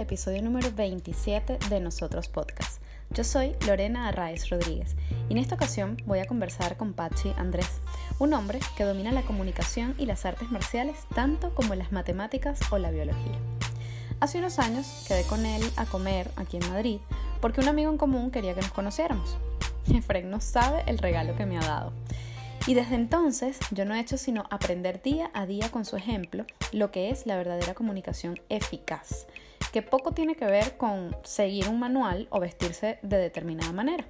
episodio número 27 de Nosotros Podcast. Yo soy Lorena Arraez Rodríguez y en esta ocasión voy a conversar con Pachi Andrés, un hombre que domina la comunicación y las artes marciales tanto como las matemáticas o la biología. Hace unos años quedé con él a comer aquí en Madrid porque un amigo en común quería que nos conociéramos. Efraín no sabe el regalo que me ha dado. Y desde entonces yo no he hecho sino aprender día a día con su ejemplo lo que es la verdadera comunicación eficaz, que poco tiene que ver con seguir un manual o vestirse de determinada manera.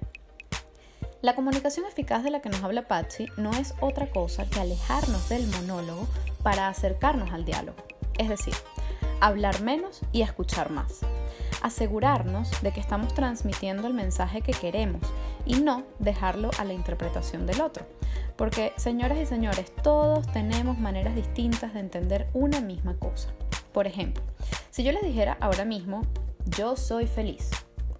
La comunicación eficaz de la que nos habla Patsy no es otra cosa que alejarnos del monólogo para acercarnos al diálogo, es decir, hablar menos y escuchar más. Asegurarnos de que estamos transmitiendo el mensaje que queremos y no dejarlo a la interpretación del otro. Porque, señoras y señores, todos tenemos maneras distintas de entender una misma cosa. Por ejemplo, si yo les dijera ahora mismo, yo soy feliz,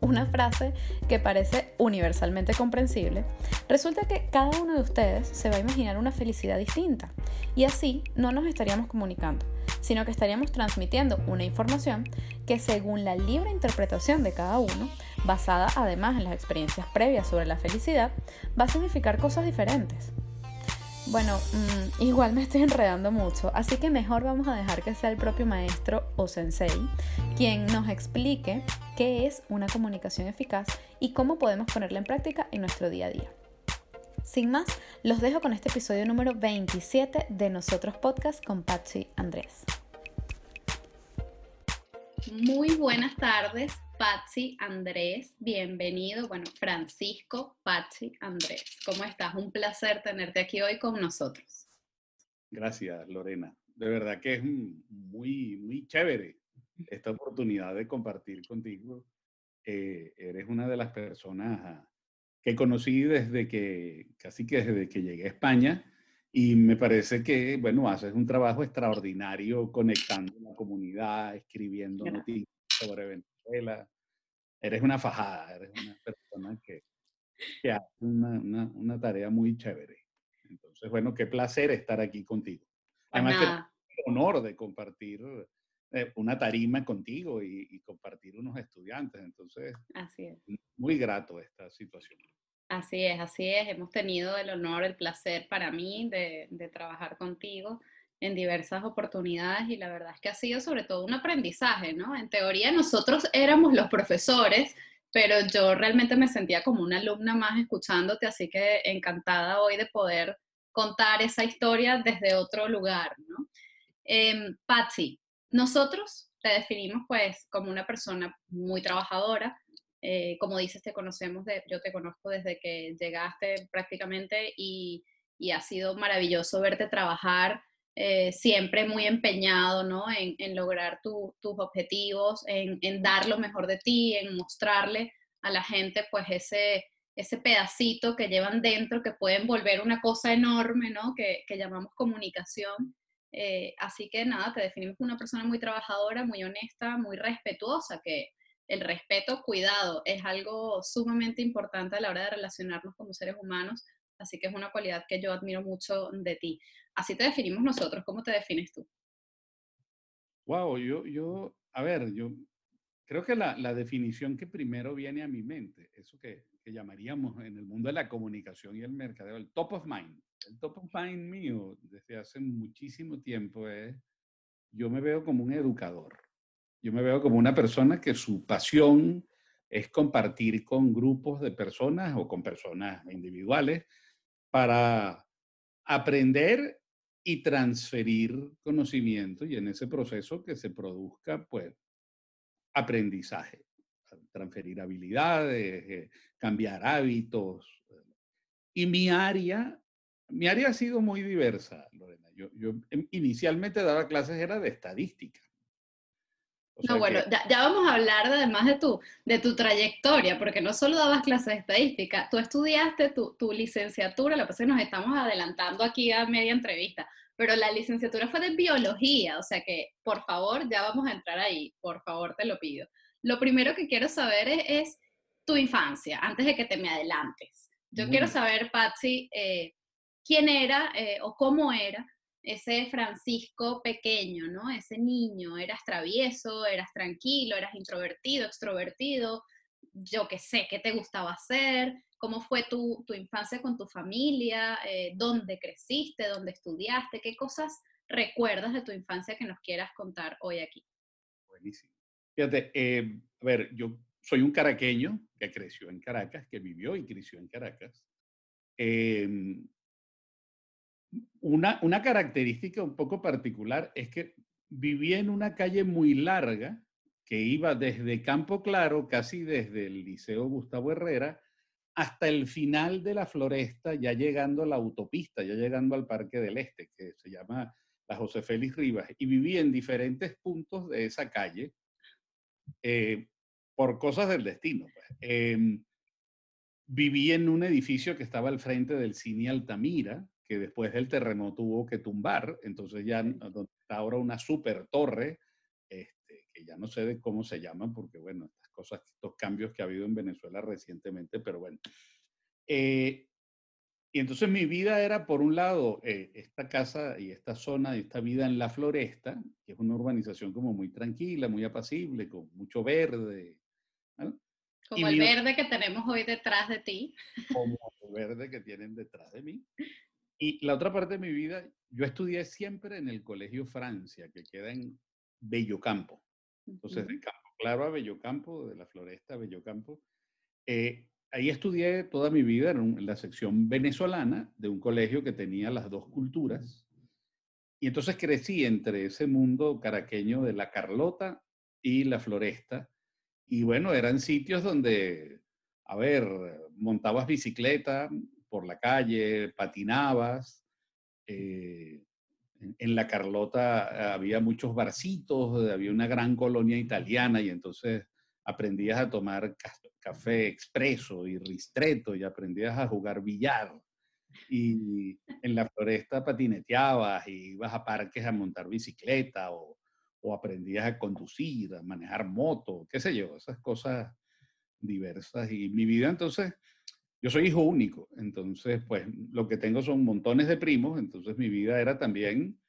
una frase que parece universalmente comprensible, resulta que cada uno de ustedes se va a imaginar una felicidad distinta y así no nos estaríamos comunicando, sino que estaríamos transmitiendo una información que según la libre interpretación de cada uno, basada además en las experiencias previas sobre la felicidad, va a significar cosas diferentes. Bueno, mm, igual me estoy enredando mucho, así que mejor vamos a dejar que sea el propio maestro o sensei quien nos explique qué es una comunicación eficaz y cómo podemos ponerla en práctica en nuestro día a día. Sin más, los dejo con este episodio número 27 de Nosotros Podcast con Patsy Andrés. Muy buenas tardes, Patsy Andrés. Bienvenido. Bueno, Francisco Patsy Andrés. ¿Cómo estás? Un placer tenerte aquí hoy con nosotros. Gracias, Lorena. De verdad que es muy, muy chévere esta oportunidad de compartir contigo. Eh, eres una de las personas que conocí desde que, casi que desde que llegué a España y me parece que, bueno, haces un trabajo extraordinario conectando la comunidad, escribiendo noticias sobre Venezuela. Eres una fajada, eres una persona que, que hace una, una, tarea muy chévere. Entonces, bueno, qué placer estar aquí contigo. Además, que honor de compartir eh, una tarima contigo y, compartir unos estudiantes. Entonces, así es. muy grato esta situación. Así es, así es. Hemos tenido el honor, el placer para mí de, de, trabajar contigo en diversas oportunidades y la verdad es que ha sido sobre todo un aprendizaje, ¿no? En teoría nosotros éramos los profesores, pero yo realmente me sentía como una alumna más escuchándote, así que encantada hoy de poder contar esa historia desde otro lugar, ¿no? Eh, Patsy, nosotros te definimos pues como una persona muy trabajadora. Eh, como dices, te conocemos, de, yo te conozco desde que llegaste prácticamente y, y ha sido maravilloso verte trabajar eh, siempre muy empeñado ¿no? en, lograr tus objetivos, en, en, dar lo mejor de ti, en mostrarle a la gente pues ese, ese pedacito que llevan dentro que pueden volver una cosa enorme, ¿no? que, que llamamos comunicación. Eh, así que nada, te definimos como una persona muy trabajadora, muy honesta, muy respetuosa, que el respeto, cuidado, es algo sumamente importante a la hora de relacionarnos como seres humanos, así que es una cualidad que yo admiro mucho de ti. Así te definimos nosotros, ¿cómo te defines tú? Wow, yo, yo, a ver, yo creo que la, la definición que primero viene a mi mente, eso que, que llamaríamos en el mundo de la comunicación y el mercadeo, el top of mind el top of mind mío desde hace muchísimo tiempo es, yo me veo como un educador. Yo me veo como una persona que su pasión es compartir con grupos de personas o con personas individuales para aprender y transferir conocimiento y en ese proceso que se produzca, pues, aprendizaje, transferir habilidades, eh, cambiar hábitos. Y mi área mi área ha sido muy diversa, Lorena. Yo, yo em, inicialmente daba clases, era de estadística. No, bueno, ya, vamos a hablar además de tu, de tu trayectoria, porque no solo dabas clases de estadística, tú estudiaste tu, tu licenciatura, lo que pasa es que nos estamos adelantando aquí a media entrevista, pero la licenciatura fue de biología, o sea que, por favor, ya vamos a entrar ahí, por favor, te lo pido. Lo primero que quiero saber es, tu infancia, antes de que te me adelantes. Yo quiero saber, Patsy, eh, quién era eh, o cómo era ese Francisco pequeño, ¿no? Ese niño, eras travieso, eras tranquilo, eras introvertido, extrovertido, yo qué sé, qué te gustaba hacer, cómo fue tu, infancia con tu familia, eh, dónde creciste, dónde estudiaste, qué cosas recuerdas de tu infancia que nos quieras contar hoy aquí. Buenísimo. Fíjate, eh, a ver, yo soy un caraqueño que creció en Caracas, que vivió y creció en Caracas. Em, una, una característica un poco particular es que vivía en una calle muy larga que iba desde Campo Claro, casi desde el Liceo Gustavo Herrera, hasta el final de la floresta, ya llegando a la autopista, ya llegando al Parque del Este, que se llama la José Félix Rivas, y vivía en diferentes puntos de esa calle eh, por cosas del destino. Pues. Em, viví en un edificio que estaba al frente del Cine Altamira, que después del terremoto tuvo que tumbar, entonces ya está ahora una super torre, este, que ya no sé de cómo se llaman, porque bueno, estas cosas, estos cambios que ha habido en Venezuela recientemente, pero bueno. Eh, y entonces mi vida era, por un lado, eh, esta casa y esta zona y esta vida en la floresta, que es una urbanización como muy tranquila, muy apacible, con mucho verde. Como el verde que tenemos hoy detrás de ti. Como el verde que tienen detrás de mí. Y la otra parte de mi vida, yo estudié siempre en el Colegio Francia, que queda en Bellocampo. Entonces, de Campo Claro a Bellocampo, de la Floresta a Bellocampo. Eh, ahí estudié toda mi vida en, la sección venezolana de un colegio que tenía las dos culturas. Y entonces crecí entre ese mundo caraqueño de la Carlota y la Floresta. Y bueno, eran sitios donde, a ver, montabas bicicleta, por la calle, patinabas. Eh, en, La Carlota había muchos barcitos, había una gran colonia italiana y entonces aprendías a tomar café expreso y ristreto y aprendías a jugar billar. Y en la floresta patineteabas y ibas a parques a montar bicicleta o, o aprendías a conducir, a manejar moto, qué sé yo, esas cosas diversas. Y mi vida entonces yo soy hijo único, entonces pues lo que tengo son montones de primos, entonces mi vida era también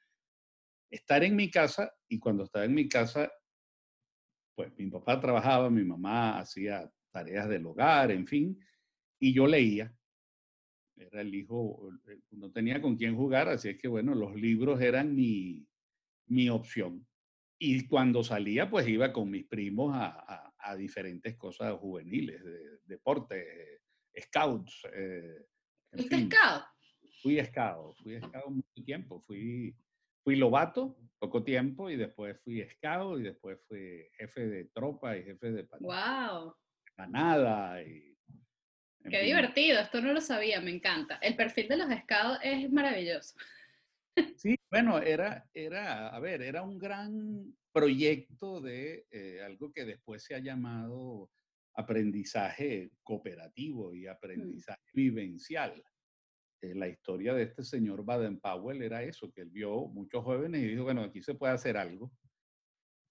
estar en mi casa y cuando estaba en mi casa, pues mi papá trabajaba, mi mamá hacía tareas del hogar, en fin, y yo leía. Era el hijo, eh, no tenía con quién jugar, así es que bueno, los libros eran mi, mi opción. Y cuando salía, pues iba con mis primos a, a, diferentes cosas juveniles, de, deportes, scouts. Eh, scout? Fui scout, fui scout mucho tiempo, fui, fui lobato poco tiempo y después fui scout y después fui jefe de tropa y jefe de wow. Y, Qué divertido, esto no lo sabía, me encanta. El perfil de los scouts es maravilloso. Sí, bueno, era, era, a ver, era un gran proyecto de eh, algo que después se ha llamado aprendizaje cooperativo y mm. aprendizaje vivencial. Eh, la historia de este señor Baden-Powell era eso, que él vio muchos jóvenes y dijo, bueno, aquí se puede hacer algo.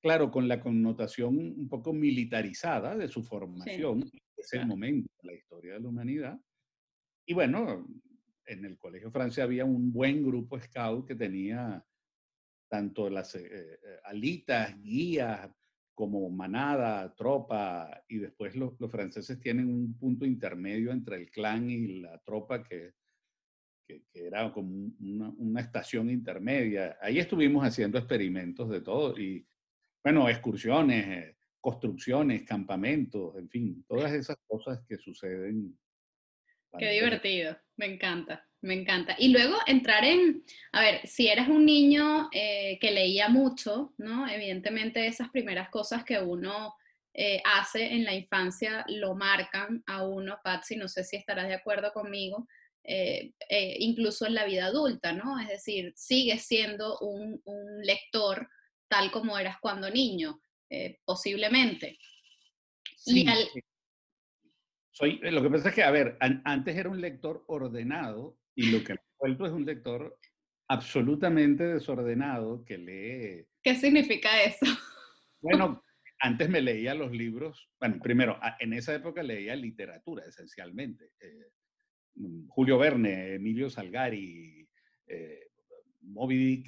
Claro, con la connotación un poco militarizada de su formación, sí, ese momento de la historia de la humanidad. Y bueno, en el Colegio Francia había un buen grupo scout que tenía tanto las eh, eh, alitas, guías, como manada, tropa, y después los, franceses tienen un punto intermedio entre el clan y la tropa que, que, era como una, estación intermedia. Ahí estuvimos haciendo experimentos de todo y, bueno, excursiones, eh, construcciones, campamentos, en fin, todas esas cosas que suceden. Qué divertido, me encanta. Me encanta. Y luego entrar en, a ver, si eres un niño eh, que leía mucho, ¿no? Evidentemente esas primeras cosas que uno eh, hace en la infancia lo marcan a uno, Patsy, no sé si estarás de acuerdo conmigo, eh, incluso en la vida adulta, ¿no? Es decir, sigues siendo un, lector tal como eras cuando niño, posiblemente. Sí, Soy, lo que pasa es que, a ver, antes era un lector ordenado y lo que me vuelto es un lector absolutamente desordenado que lee. ¿Qué significa eso? Bueno, antes me leía los libros, bueno, primero, en esa época leía literatura esencialmente. Eh, mm, Julio Verne, Emilio Salgari, eh, Moby Dick,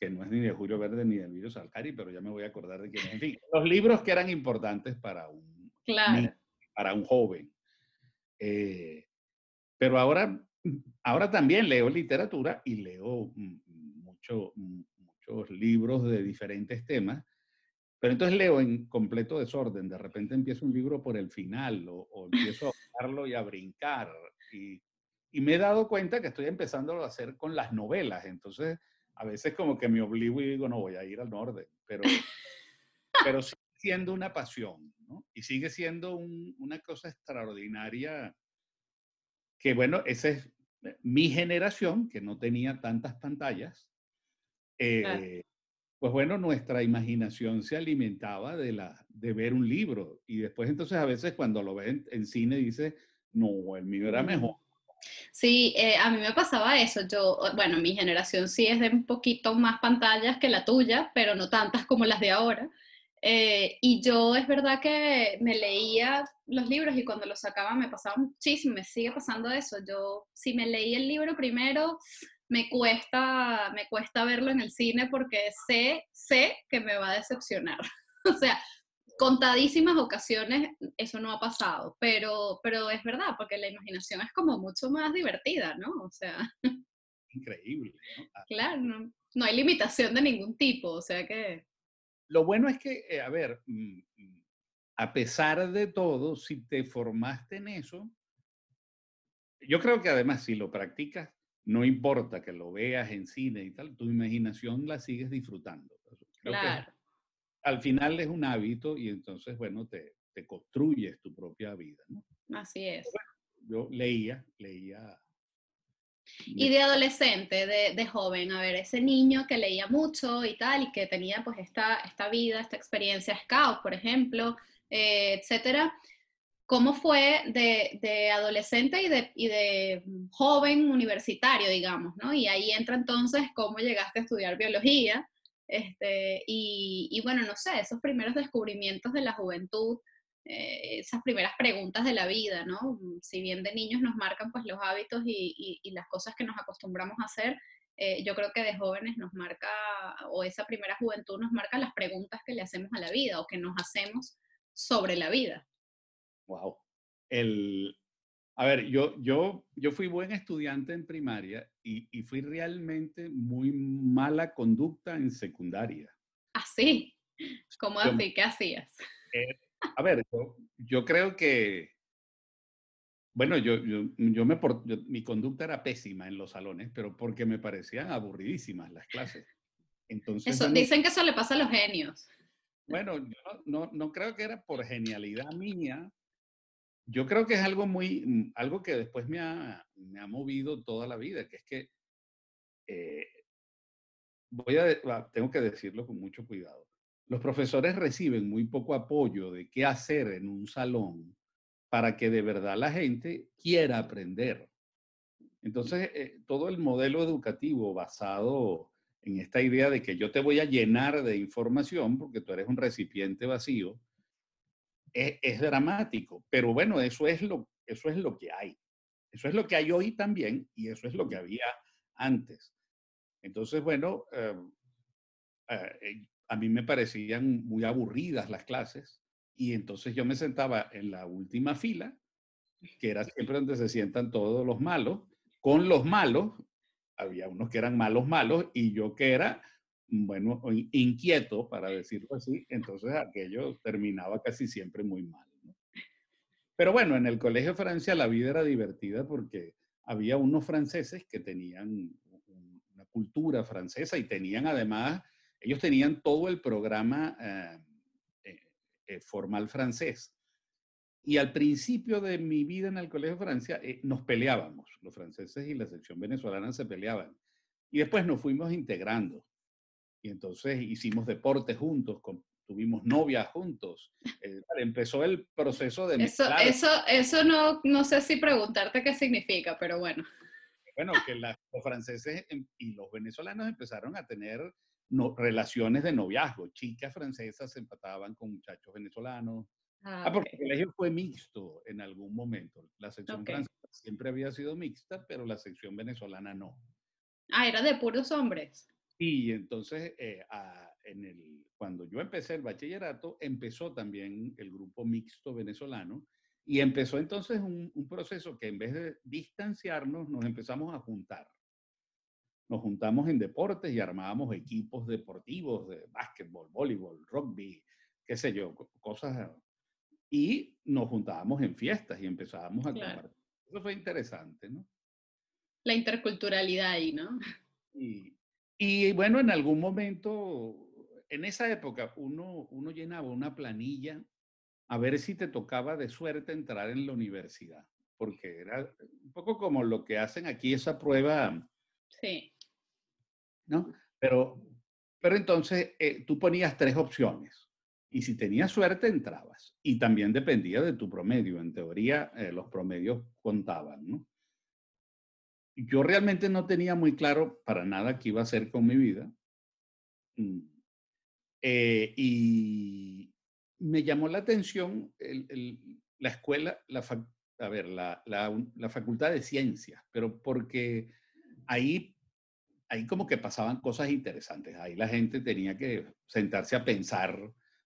que no es ni de Julio Verde ni de Emilio Salcari, pero ya me voy a acordar de quién es. En fin, los libros que eran importantes para un, para un joven. Eh, pero ahora, ahora también leo literatura y leo mucho, muchos libros de diferentes temas, pero entonces leo en completo desorden. De repente empiezo un libro por el final o, o empiezo a hablarlo y a brincar. Y, y me he dado cuenta que estoy empezando a hacer con las novelas. Entonces, a veces como que me obligo y digo, no voy a ir al norte, pero, pero sigue siendo una pasión, ¿no? Y sigue siendo una cosa extraordinaria que, bueno, esa es eh, mi generación, que no tenía tantas pantallas. Eh, pues bueno, nuestra imaginación se alimentaba de, la, de ver un libro y después entonces a veces cuando lo ven en cine dice, no, el mío era mejor. Sí, eh, a mí me pasaba eso. Yo, bueno, mi generación sí es de un poquito más pantallas que la tuya, pero no tantas como las de ahora. Eh, y yo es verdad que me leía los libros y cuando los sacaba me pasaba muchísimo, me sigue pasando eso. Yo, si me leí el libro primero, me cuesta, me cuesta verlo en el cine porque sé, sé que me va a decepcionar. o sea, contadísimas ocasiones eso no ha pasado, pero, pero es verdad, porque la imaginación es como mucho más divertida, ¿no? O sea... Increíble, ¿no? Ah. Claro, no, hay limitación de ningún tipo, o sea que... Lo bueno es que, eh, a ver, mm, mm, a pesar de todo, si te formaste en eso, yo creo que además si lo practicas, no importa que lo veas en cine y tal, tu imaginación la sigues disfrutando. claro al final es un hábito y entonces, bueno, te, te construyes tu propia vida, ¿no? Así es. yo leía, leía. Y de adolescente, de, de, joven, a ver, ese niño que leía mucho y tal, y que tenía pues esta, esta vida, esta experiencia scout, por ejemplo, eh, etcétera, ¿cómo fue de, de adolescente y de, y de, joven universitario, digamos, ¿no? Y ahí entra entonces cómo llegaste a estudiar biología, este, y, bueno, no sé, esos primeros descubrimientos de la juventud, eh, esas primeras preguntas de la vida, ¿no? Si bien de niños nos marcan pues los hábitos y, las cosas que nos acostumbramos a hacer, eh, yo creo que de jóvenes nos marca, o esa primera juventud nos marca las preguntas que le hacemos a la vida o que nos hacemos sobre la vida. Wow. El, a ver, yo, yo, yo fui buen estudiante en primaria y, y fui realmente muy mala conducta en secundaria. ¿Ah, sí? ¿Cómo así? ¿Qué hacías? Eh, a ver, yo, yo, creo que, bueno, yo, yo, yo me mi conducta era pésima en los salones, pero porque me parecían aburridísimas las clases. Entonces, eso, dicen que eso le pasa a los genios. Bueno, yo no, no creo que era por genialidad mía, yo creo que es algo muy, mm, algo que después me ha, me ha movido toda la vida, que es que, eh, voy a, tengo que decirlo con mucho cuidado, los profesores reciben muy poco apoyo de qué hacer en un salón para que de verdad la gente quiera aprender. Entonces, eh, todo el modelo educativo basado en esta idea de que yo te voy a llenar de información porque tú eres un recipiente vacío, es, dramático, pero bueno, eso es, lo, eso es lo que hay. Eso es lo que hay hoy también y eso es lo que había antes. Entonces, bueno, eh, eh, a mí me parecían muy aburridas las clases y entonces yo me sentaba en la última fila, que era siempre donde se sientan todos los malos, con los malos, había unos que eran malos malos y yo que era bueno, inquieto, para decirlo así, entonces aquello terminaba casi siempre muy mal. Pero bueno, en el Colegio de Francia la vida era divertida porque había unos franceses que tenían una cultura francesa y tenían además, ellos tenían todo el programa eh, eh, eh, formal francés. Y al principio de mi vida en el Colegio de Francia nos peleábamos, los franceses y la sección venezolana se peleaban. Y después nos fuimos integrando y entonces hicimos deporte juntos, tuvimos novias juntos. Eh, empezó el proceso de... Eso, eso, eso no, no sé si preguntarte qué significa, pero bueno. Bueno, que los franceses em, y los venezolanos empezaron a tener no, relaciones de noviazgo. Chicas francesas se empataban con muchachos venezolanos. Ah, ah porque el colegio fue mixto en algún momento. La sección francesa siempre había sido mixta, pero la sección venezolana no. Ah, era de puros hombres. Y entonces, eh, en el, cuando yo empecé el bachillerato, empezó también el grupo mixto venezolano y empezó entonces un, un proceso que en vez de distanciarnos, nos empezamos a juntar nos juntamos en deportes y armábamos equipos deportivos de básquetbol, voleibol, rugby, qué sé yo, cosas. Y nos juntábamos en fiestas y empezábamos a compartir. Eso fue interesante, ¿no? La interculturalidad ahí, ¿no? Y, y bueno, en algún momento, en esa época, uno, uno llenaba una planilla a ver si te tocaba de suerte entrar en la universidad, porque era un poco como lo que hacen aquí, esa prueba. Sí. ¿No? Pero, pero entonces eh, tú ponías tres opciones y si tenías suerte entrabas y también dependía de tu promedio. En teoría, eh, los promedios contaban, ¿no? Yo realmente no tenía muy claro para nada qué iba a hacer con mi vida. Mm, eh, y me llamó la atención la escuela, la, a ver, la, la, Facultad de Ciencias, pero porque ahí ahí como que pasaban cosas interesantes. Ahí la gente tenía que sentarse a pensar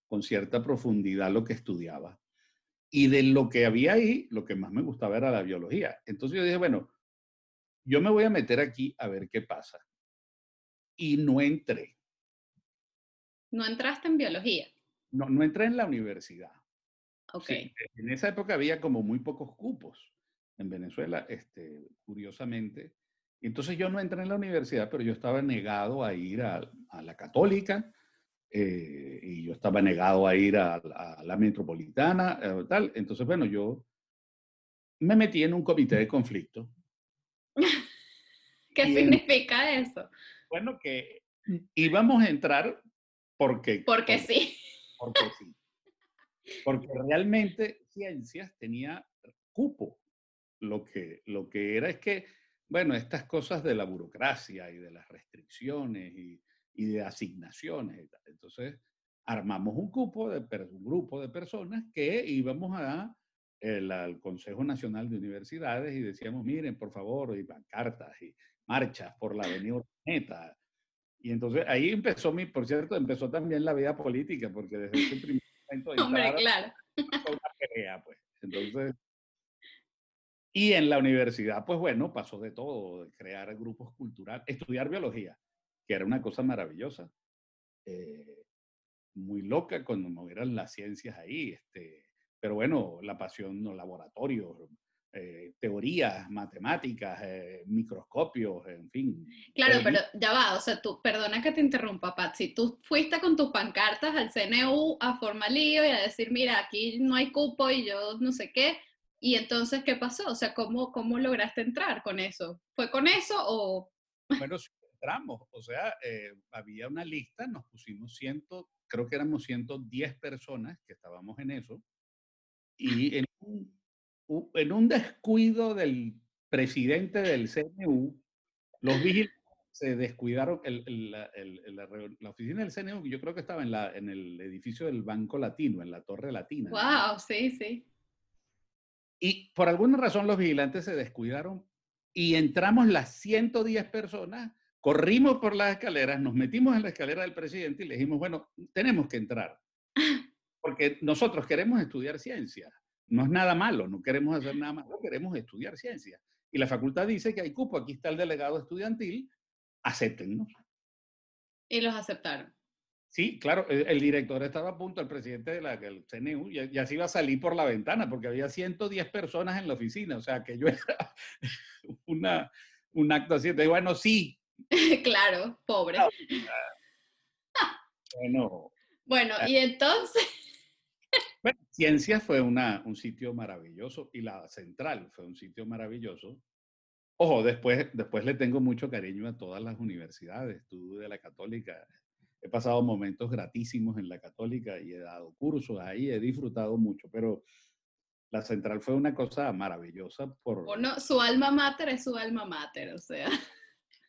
con cierta profundidad lo que estudiaba. Y de lo que había ahí, lo que más me gustaba era la biología. Entonces yo dije, bueno, yo me voy a meter aquí a ver qué pasa. Y no entré. ¿No entraste en biología? No, no entré en la universidad. Ok. en esa época había como muy pocos cupos en Venezuela, este, curiosamente. Entonces yo no entré en la universidad, pero yo estaba negado a ir a, la católica eh, y yo estaba negado a ir a, la metropolitana, eh, tal. Entonces, bueno, yo me metí en un comité de conflicto. ¿Qué significa eso? Bueno, que íbamos a entrar porque... Porque sí. Porque sí. Porque realmente ciencias tenía cupo. Lo que, lo que era es que bueno, estas cosas de la burocracia y de las restricciones y, de asignaciones. Entonces, armamos un grupo de, un grupo de personas que íbamos a, al Consejo Nacional de Universidades y decíamos, miren, por favor, y cartas y marchas por la Avenida Urdaneta. Y entonces ahí empezó mi, por cierto, empezó también la vida política, porque desde ese primer momento... Hombre, claro. Una pelea, pues. Entonces, y en la universidad, pues bueno, pasó de todo, de crear grupos culturales, estudiar biología, que era una cosa maravillosa, eh, muy loca cuando no eran las ciencias ahí, este, pero bueno, la pasión, los laboratorios, eh, teorías, matemáticas, eh, microscopios, en fin. Claro, pero ya va, o sea, tú, perdona que te interrumpa, Pat, si tú fuiste con tus pancartas al CNU a formar lío y a decir, mira, aquí no hay cupo y yo no sé qué, y entonces, ¿qué pasó? O sea, ¿cómo, cómo lograste entrar con eso? ¿Fue con eso o...? Bueno, entramos, o sea, eh, había una lista, nos pusimos ciento, creo que éramos 110 personas que estábamos en eso, y en un, en un descuido del presidente del CNU, los vigilantes se descuidaron, el, la, la, oficina del CNU, yo creo que estaba en, la, en el edificio del Banco Latino, en la Torre Latina. ¡Wow! Sí, sí. Y por alguna razón los vigilantes se descuidaron y entramos las 110 personas, corrimos por las escaleras, nos metimos en la escalera del presidente y le dijimos, bueno, tenemos que entrar, porque nosotros queremos estudiar ciencia. No es nada malo, no queremos hacer nada malo, queremos estudiar ciencia. Y la facultad dice que hay cupo, aquí está el delegado estudiantil, acéptennos. Y los aceptaron. Sí, claro, el, director estaba a punto, el presidente de la, del CNU, ya, ya, se iba a salir por la ventana porque había 110 personas en la oficina, o sea que yo era una, un acto así. Entonces, bueno, sí. claro, pobre. bueno. Bueno, y entonces... Bueno, Ciencias fue una, un sitio maravilloso y la Central fue un sitio maravilloso. Ojo, después, después le tengo mucho cariño a todas las universidades, tú de la Católica, he pasado momentos gratísimos en la católica y he dado cursos ahí, he disfrutado mucho, pero la central fue una cosa maravillosa por... Su alma mater es su alma mater, o sea.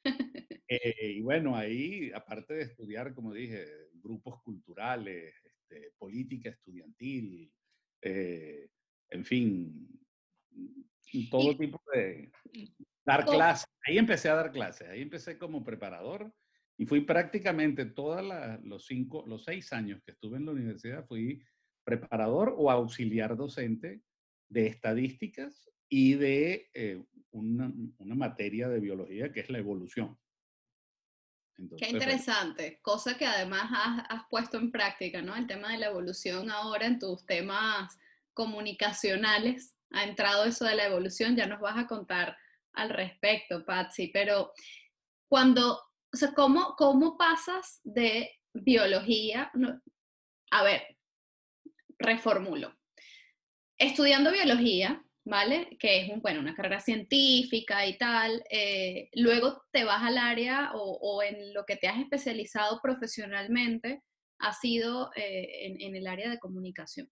Eh, y bueno, ahí, aparte de estudiar, como dije, grupos culturales, este, política estudiantil, eh, en fin, todo tipo de... Dar clases ahí empecé a dar clases, ahí empecé como preparador y fui prácticamente todos los cinco, los seis años que estuve en la universidad, fui preparador o auxiliar docente de estadísticas y de eh, una, una, materia de biología que es la evolución. Qué interesante, cosa que además has, has, puesto en práctica, ¿no? El tema de la evolución ahora en tus temas comunicacionales, ha entrado eso de la evolución, ya nos vas a contar al respecto, Patsy, pero cuando, o sea, ¿cómo, cómo pasas de biología? a ver, reformulo. Estudiando biología, ¿vale? Que es un, bueno, una carrera científica y tal. Eh, luego te vas al área o, en lo que te has especializado profesionalmente, ha sido eh, en, en, el área de comunicación.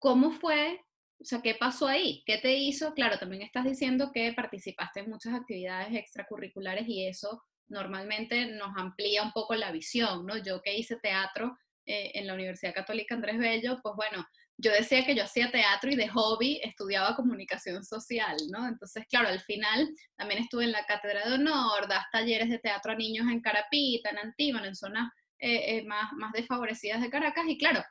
¿Cómo fue? O sea, ¿qué pasó ahí? ¿Qué te hizo? Claro, también estás diciendo que participaste en muchas actividades extracurriculares y eso normalmente nos amplía un poco la visión, ¿no? Yo que hice teatro eh, en la Universidad Católica Andrés Bello, pues bueno, yo decía que yo hacía teatro y de hobby estudiaba comunicación social, ¿no? Entonces, claro, al final también estuve en la Cátedra de Honor, das talleres de teatro a niños en Carapita, en Antíbano, en zonas eh, eh, más, más desfavorecidas de Caracas, y claro,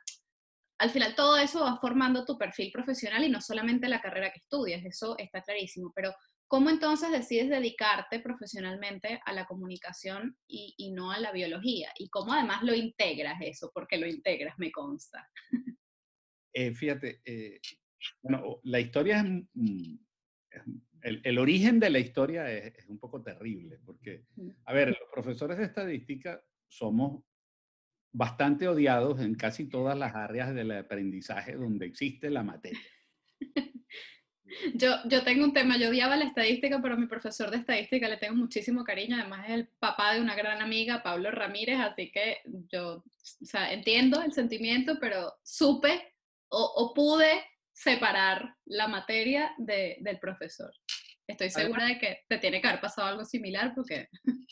al final todo eso va formando tu perfil profesional y no solamente la carrera que estudias, eso está clarísimo, pero ¿cómo entonces decides dedicarte profesionalmente a la comunicación y, y no a la biología? ¿Y cómo además lo integras eso? Porque lo integras, me consta. Eh, fíjate, eh, bueno, la historia es, mm, el, el, origen de la historia es, es, un poco terrible, porque, a ver, los profesores de estadística somos bastante odiados en casi todas las áreas del aprendizaje donde existe la materia. Yo, yo tengo un tema, yo odiaba la estadística, pero a mi profesor de estadística le tengo muchísimo cariño, además es el papá de una gran amiga, Pablo Ramírez, así que yo o sea, entiendo el sentimiento, pero supe o, pude separar la materia de, del profesor. Estoy segura de que te tiene que haber pasado algo similar porque...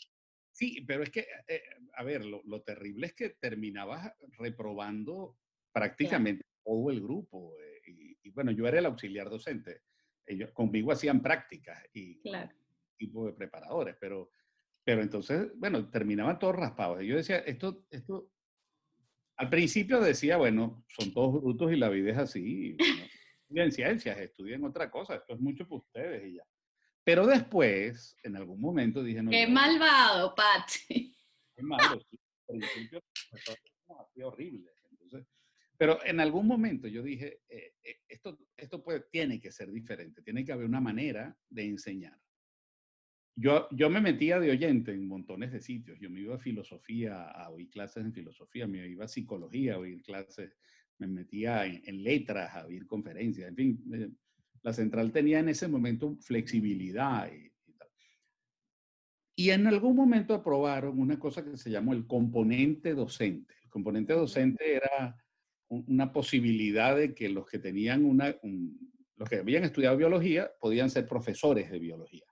Sí, pero es que, eh, a ver, lo, terrible es que terminabas reprobando prácticamente todo el grupo. Eh, y, bueno, yo era el auxiliar docente. Ellos conmigo hacían prácticas y tipo de preparadores, pero, pero entonces, bueno, terminaban todos raspados. Y yo decía, esto, esto, al principio decía, bueno, son todos brutos y la vida es así. estudian ciencias, estudian otra cosa, esto es mucho para ustedes y ya. Pero después, en algún momento dije... No, ¡Qué malvado, Patsy! Qué malo, sí. Al principio horrible. Pero en algún momento yo dije, eh, eh, esto, esto puede, tiene que ser diferente, tiene que haber una manera de enseñar. Yo, yo me metía de oyente en montones de sitios. Yo me iba a filosofía, a oír clases en filosofía, me iba a psicología, a oír clases, me metía en, en letras, a oír conferencias, en fin, la central tenía en ese momento flexibilidad y, y, en algún momento aprobaron una cosa que se llamó el componente docente. El componente docente era una posibilidad de que los que tenían una, los que habían estudiado biología podían ser profesores de biología.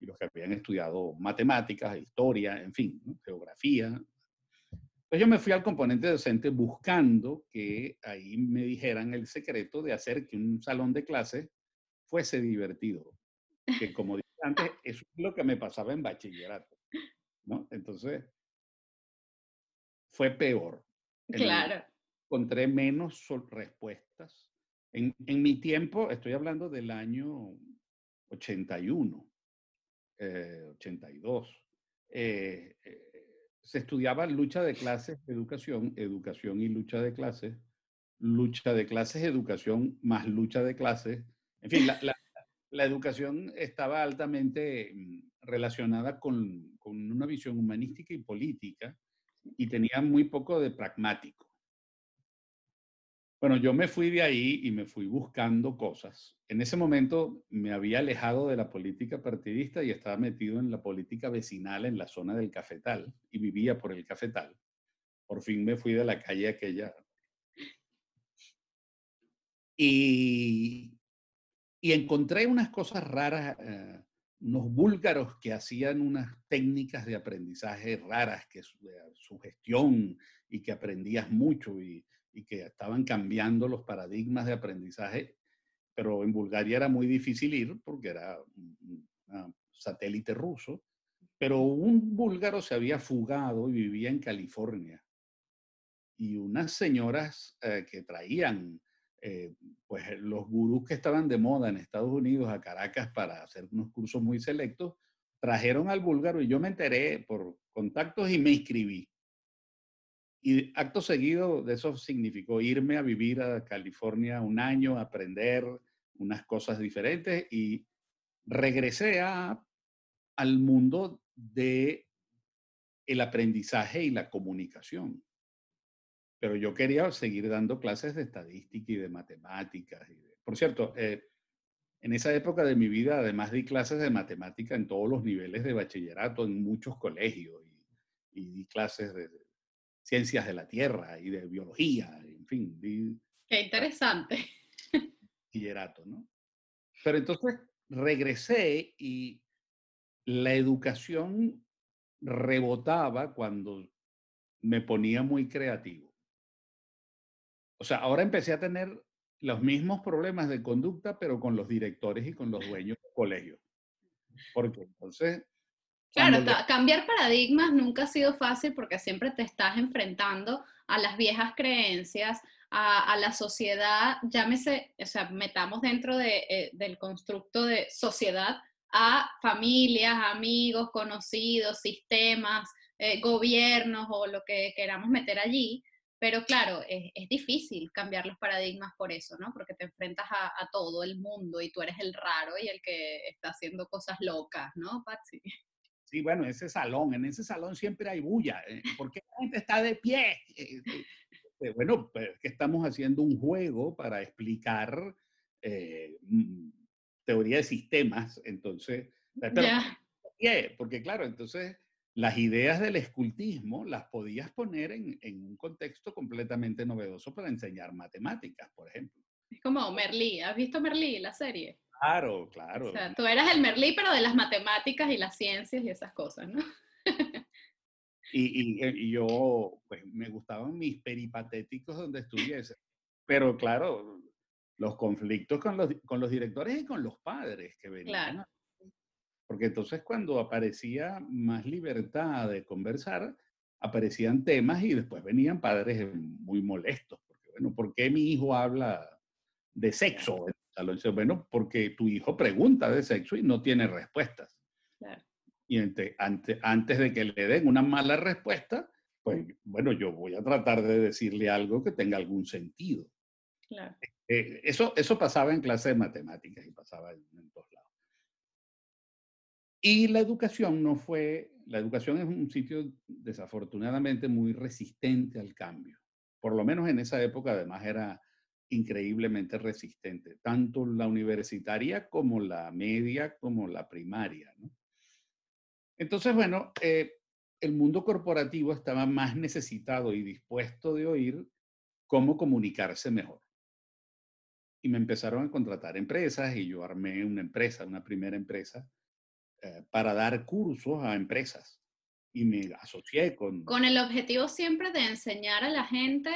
Y los que habían estudiado matemáticas, historia, en fin, geografía. Entonces yo me fui al componente docente buscando que ahí me dijeran el secreto de hacer que un salón de clase fuese divertido. Que como dije antes, eso es lo que me pasaba en bachillerato. ¿no? Entonces, fue peor. Claro. Encontré menos respuestas. En, mi tiempo, estoy hablando del año 81, 82. Eh, eh, se estudiaba lucha de clases, educación, educación y lucha de clases, lucha de clases, educación más lucha de clases. En fin, la, educación estaba altamente mm, relacionada con, una visión humanística y política y tenía muy poco de pragmático. Bueno, yo me fui de ahí y me fui buscando cosas. En ese momento me había alejado de la política partidista y estaba metido en la política vecinal en la zona del Cafetal y vivía por el Cafetal. Por fin me fui de la calle aquella. Y, y encontré unas cosas raras, eh, unos búlgaros que hacían unas técnicas de aprendizaje raras, que su gestión y que aprendías mucho y, y que estaban cambiando los paradigmas de aprendizaje, pero en Bulgaria era muy difícil ir porque era una satélite ruso, pero un búlgaro se había fugado y vivía en California. Y unas señoras eh, que traían eh, pues los gurús que estaban de moda en Estados Unidos a Caracas para hacer unos cursos muy selectos, trajeron al búlgaro y yo me enteré por contactos y me inscribí. Y acto seguido de eso significó irme a vivir a California un año, aprender unas cosas diferentes y regresé a, al mundo de el aprendizaje y la comunicación. Pero yo quería seguir dando clases de estadística y de matemáticas. por cierto, eh, en esa época de mi vida, además di clases de matemática en todos los niveles de bachillerato, en muchos colegios, y, y di clases de, ciencias de la tierra y de biología, en fin. Qué interesante. Bachillerato, ¿no? Pero entonces regresé y la educación rebotaba cuando me ponía muy creativo. O sea, ahora empecé a tener los mismos problemas de conducta, pero con los directores y con los dueños del colegio. Porque entonces Claro, cambiar paradigmas nunca ha sido fácil porque siempre te estás enfrentando a las viejas creencias, a, la sociedad, llámese, o sea, metamos dentro de, eh, del constructo de sociedad a familias, amigos, conocidos, sistemas, eh, gobiernos o lo que queramos meter allí. Pero claro, es, difícil cambiar los paradigmas por eso, ¿no? Porque te enfrentas a, a, todo el mundo y tú eres el raro y el que está haciendo cosas locas, ¿no, Patsy? Sí, bueno, ese salón, en ese salón siempre hay bulla. Eh, ¿Por qué la gente está de pie? Eh, eh, bueno, pues que estamos haciendo un juego para explicar mm, teoría de sistemas, entonces, porque claro, entonces las ideas del escultismo las podías poner en, en, un contexto completamente novedoso para enseñar matemáticas, por ejemplo. Es como Merlí, ¿has visto Merlí, la serie? Claro, claro. O sea, tú eras el Merlí, pero de las matemáticas y las ciencias y esas cosas, ¿no? y, y, yo, pues me gustaban mis peripatéticos donde estuviese. Pero claro, los conflictos con los, con los directores y con los padres que venían. Claro. Porque entonces cuando aparecía más libertad de conversar, aparecían temas y después venían padres muy molestos. Porque, bueno, ¿por qué mi hijo habla de sexo bueno, porque tu hijo pregunta de sexo y no tiene respuestas. Y antes, antes de que le den una mala respuesta, pues bueno, yo voy a tratar de decirle algo que tenga algún sentido. Claro. Eh, eso, eso pasaba en clase de matemáticas y pasaba en, en, todos lados. Y la educación no fue, la educación es un sitio desafortunadamente muy resistente al cambio. Por lo menos en esa época además era increíblemente resistente, tanto la universitaria como la media, como la primaria. Entonces, bueno, eh, el mundo corporativo estaba más necesitado y dispuesto de oír cómo comunicarse mejor. Y me empezaron a contratar empresas y yo armé una empresa, una primera empresa, eh, para dar cursos a empresas y me asocié con... Con el objetivo siempre de enseñar a la gente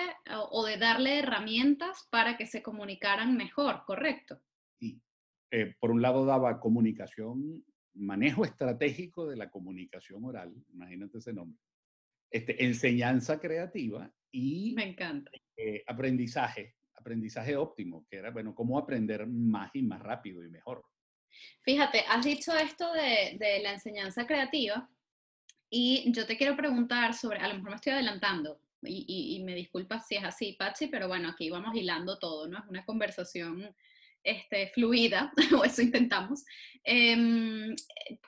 o, de darle herramientas para que se comunicaran mejor, ¿correcto? Sí. Eh, por un lado daba comunicación, manejo estratégico de la comunicación oral, imagínate ese nombre. Este, enseñanza creativa y... Me encanta. Eh, aprendizaje, aprendizaje óptimo, que era, bueno, cómo aprender más y más rápido y mejor. Fíjate, has dicho esto de, de la enseñanza creativa y yo te quiero preguntar sobre, a lo mejor me estoy adelantando, y, me disculpas si es así, Pachi, pero bueno, aquí vamos hilando todo, ¿no? Es una conversación este, fluida, o eso intentamos. Em,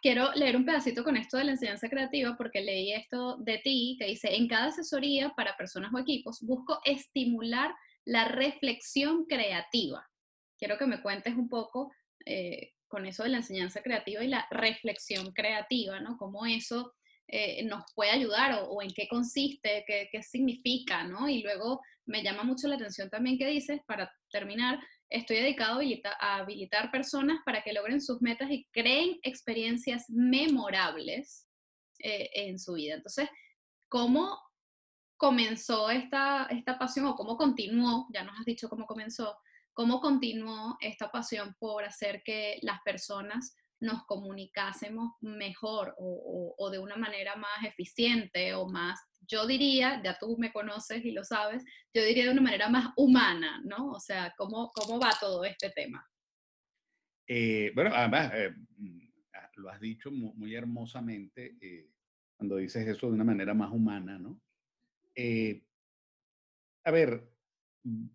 quiero leer un pedacito con esto de la enseñanza creativa porque leí esto de ti que dice, en cada asesoría para personas o equipos busco estimular la reflexión creativa. Quiero que me cuentes un poco eh, con eso de la enseñanza creativa y la reflexión creativa, ¿no? Cómo eso eh, nos puede ayudar o, en qué consiste, qué, qué, significa, ¿no? Y luego me llama mucho la atención también que dices, para terminar, estoy dedicado a habilitar, personas para que logren sus metas y creen experiencias memorables eh, en su vida. Entonces, ¿cómo comenzó esta, esta pasión o cómo continuó? Ya nos has dicho cómo comenzó. ¿Cómo continuó esta pasión por hacer que las personas nos comunicásemos mejor o, de una manera más eficiente o más, yo diría, ya tú me conoces y lo sabes, yo diría de una manera más humana, ¿no? O sea, ¿cómo, cómo va todo este tema? Eh, bueno, además, eh, mm, lo has dicho muy, hermosamente eh, cuando dices eso de una manera más humana, ¿no? a ver, mm,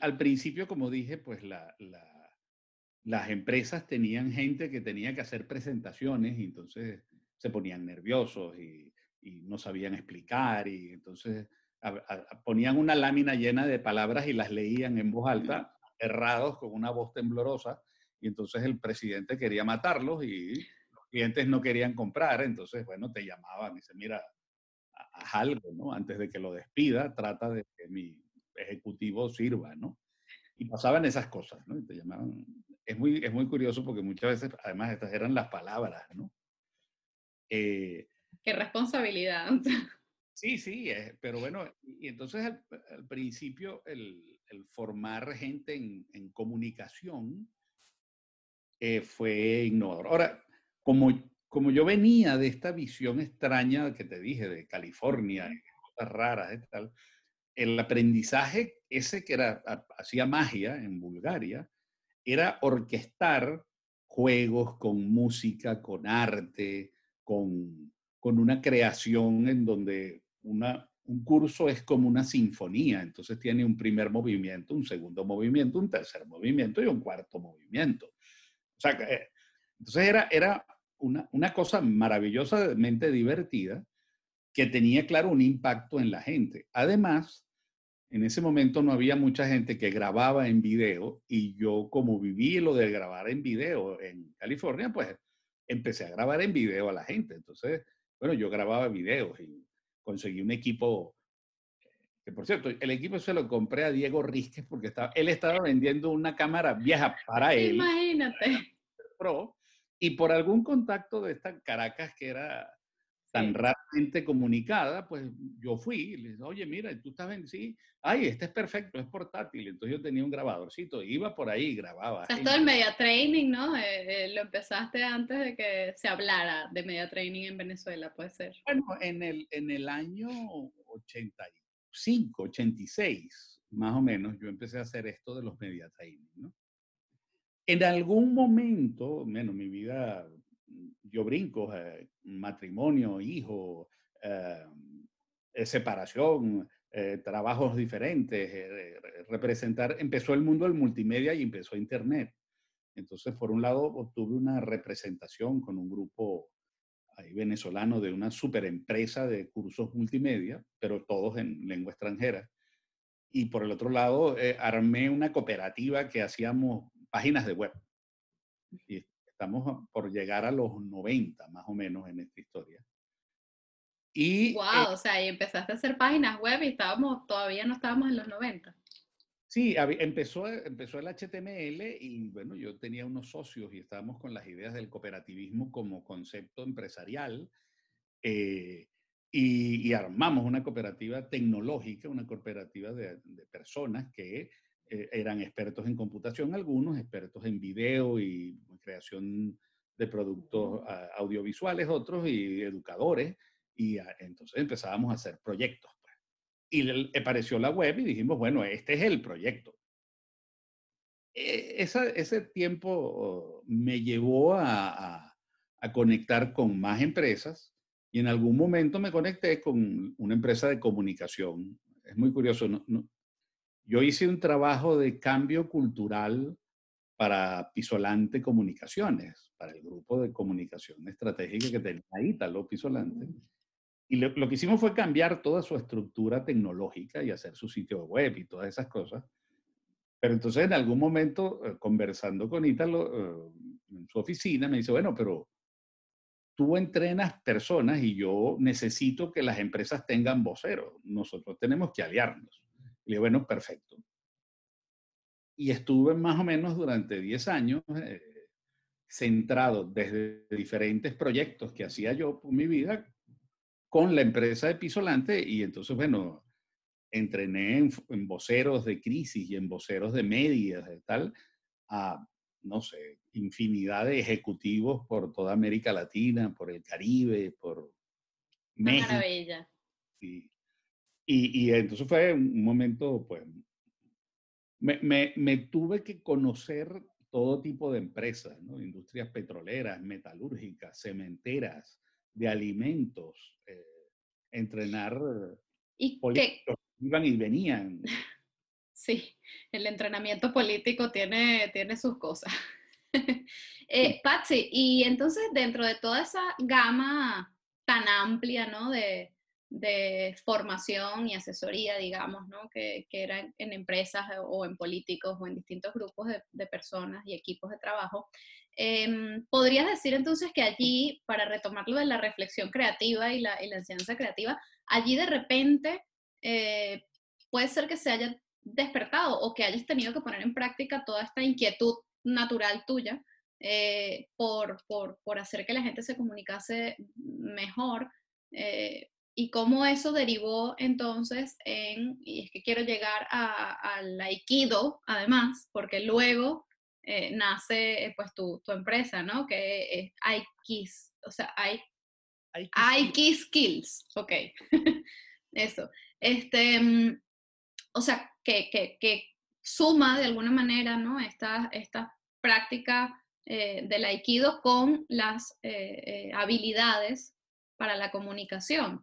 al principio, como dije, pues la las empresas tenían gente que tenía que hacer presentaciones y entonces se ponían nerviosos y, no sabían explicar y entonces ponían una lámina llena de palabras y las leían en voz alta, errados con una voz temblorosa y entonces el presidente quería matarlos y los clientes no querían comprar, entonces bueno, te llamaban y dice, mira, haz algo, ¿no? Antes de que lo despida, trata de que mi ejecutivo sirva, ¿no? Y pasaban esas cosas, ¿no? Y te llamaban es muy, es muy curioso porque muchas veces, además, estas eran las palabras, ¿no? Eh, Qué responsabilidad. Sí, sí, pero bueno, y entonces al, principio el, el, formar gente en, en comunicación eh, fue innovador. Ahora, como, como yo venía de esta visión extraña que te dije de California, cosas raras y tal, el aprendizaje ese que era, hacía magia en Bulgaria, era orquestar juegos con música, con arte, con, una creación en donde una, un curso es como una sinfonía, entonces tiene un primer movimiento, un segundo movimiento, un tercer movimiento y un cuarto movimiento. O sea, eh, entonces era, era una, una cosa maravillosamente divertida que tenía, claro, un impacto en la gente. Además, en ese momento no había mucha gente que grababa en video y yo como viví lo de grabar en video en California, pues empecé a grabar en video a la gente. Entonces, bueno, yo grababa videos y conseguí un equipo, que por cierto, el equipo se lo compré a Diego Rizquez porque estaba, él estaba vendiendo una cámara vieja para él. Imagínate. Pro, y por algún contacto de esta Caracas que era tan rápidamente comunicada, pues yo fui y le dije, oye, mira, tú estás en sí, ay, este es perfecto, es portátil. Entonces yo tenía un grabadorcito, iba por ahí y grababa. O sea, todo el media training, ¿no? Eh, eh, lo empezaste antes de que se hablara de media training en Venezuela, puede ser. Bueno, en el, en el año 85, 86, más o menos, yo empecé a hacer esto de los media training, ¿no? En algún momento, bueno, mi vida yo brinco, eh, matrimonio, hijo, eh, eh, separación, trabajos diferentes, representar, empezó el mundo del multimedia y empezó Internet. Entonces, por un lado, obtuve una representación con un grupo ahí venezolano de una super empresa de cursos multimedia, pero todos en lengua extranjera. Y por el otro lado, armé una cooperativa que hacíamos páginas de web. Y Estamos por llegar a los 90 más o menos en esta historia. Y, wow, eh o sea, y empezaste a hacer páginas web y estábamos, todavía no estábamos en los 90. Sí, empezó, empezó el HTML y bueno, yo tenía unos socios y estábamos con las ideas del cooperativismo como concepto empresarial eh, y, armamos una cooperativa tecnológica, una cooperativa de, de personas que eh, eran expertos en computación algunos, expertos en video y creación de productos audiovisuales otros y educadores. Y entonces empezábamos a hacer proyectos. Pues. Y apareció la web y dijimos, bueno, este es el proyecto. E, ese tiempo me llevó a, a, conectar con más empresas y en algún momento me conecté con una empresa de comunicación. Es muy curioso, no, yo hice un trabajo de cambio cultural para Pisolante Comunicaciones, para el grupo de comunicación estratégica que tenía Ítalo Pisolante. Y lo, que hicimos fue cambiar toda su estructura tecnológica y hacer su sitio web y todas esas cosas. Pero entonces en algún momento, eh, conversando con Ítalo eh, en su oficina, me dice, bueno, pero tú entrenas personas y yo necesito que las empresas tengan voceros. Nosotros tenemos que aliarnos. Le bueno, perfecto. Y estuve más o menos durante 10 años eh, centrado desde diferentes proyectos que hacía yo por mi vida con la empresa de Pisolante y entonces, bueno, entrené en, voceros de crisis y en voceros de medias y tal, a, no sé, infinidad de ejecutivos por toda América Latina, por el Caribe, por México. maravilla. Y, y, entonces fue un momento, pues, me, me, me, tuve que conocer todo tipo de empresas, ¿no? industrias petroleras, metalúrgicas, cementeras, de alimentos, eh, entrenar ¿Y políticos iban y venían. Sí, el entrenamiento político tiene, tiene sus cosas. eh, Patsy, y entonces dentro de toda esa gama tan amplia, ¿no? De, de formación y asesoría, digamos, ¿no? que, que eran en empresas o en políticos o en distintos grupos de, de personas y equipos de trabajo. Eh, ¿Podrías decir entonces que allí, para retomar lo de la reflexión creativa y la, y la enseñanza creativa, allí de repente eh, puede ser que se haya despertado o que hayas tenido que poner en práctica toda esta inquietud natural tuya eh, por, por, por, hacer que la gente se comunicase mejor eh, y cómo eso derivó entonces en, y es que quiero llegar al aikido además, porque luego eh, nace pues tu, tu, empresa, ¿no? Que es Aikis, o sea, hay Aiki Skills, ok, eso. Este, mm, o sea, que, que, que, suma de alguna manera, ¿no? Esta, esta práctica eh, del aikido con las eh, habilidades para la comunicación.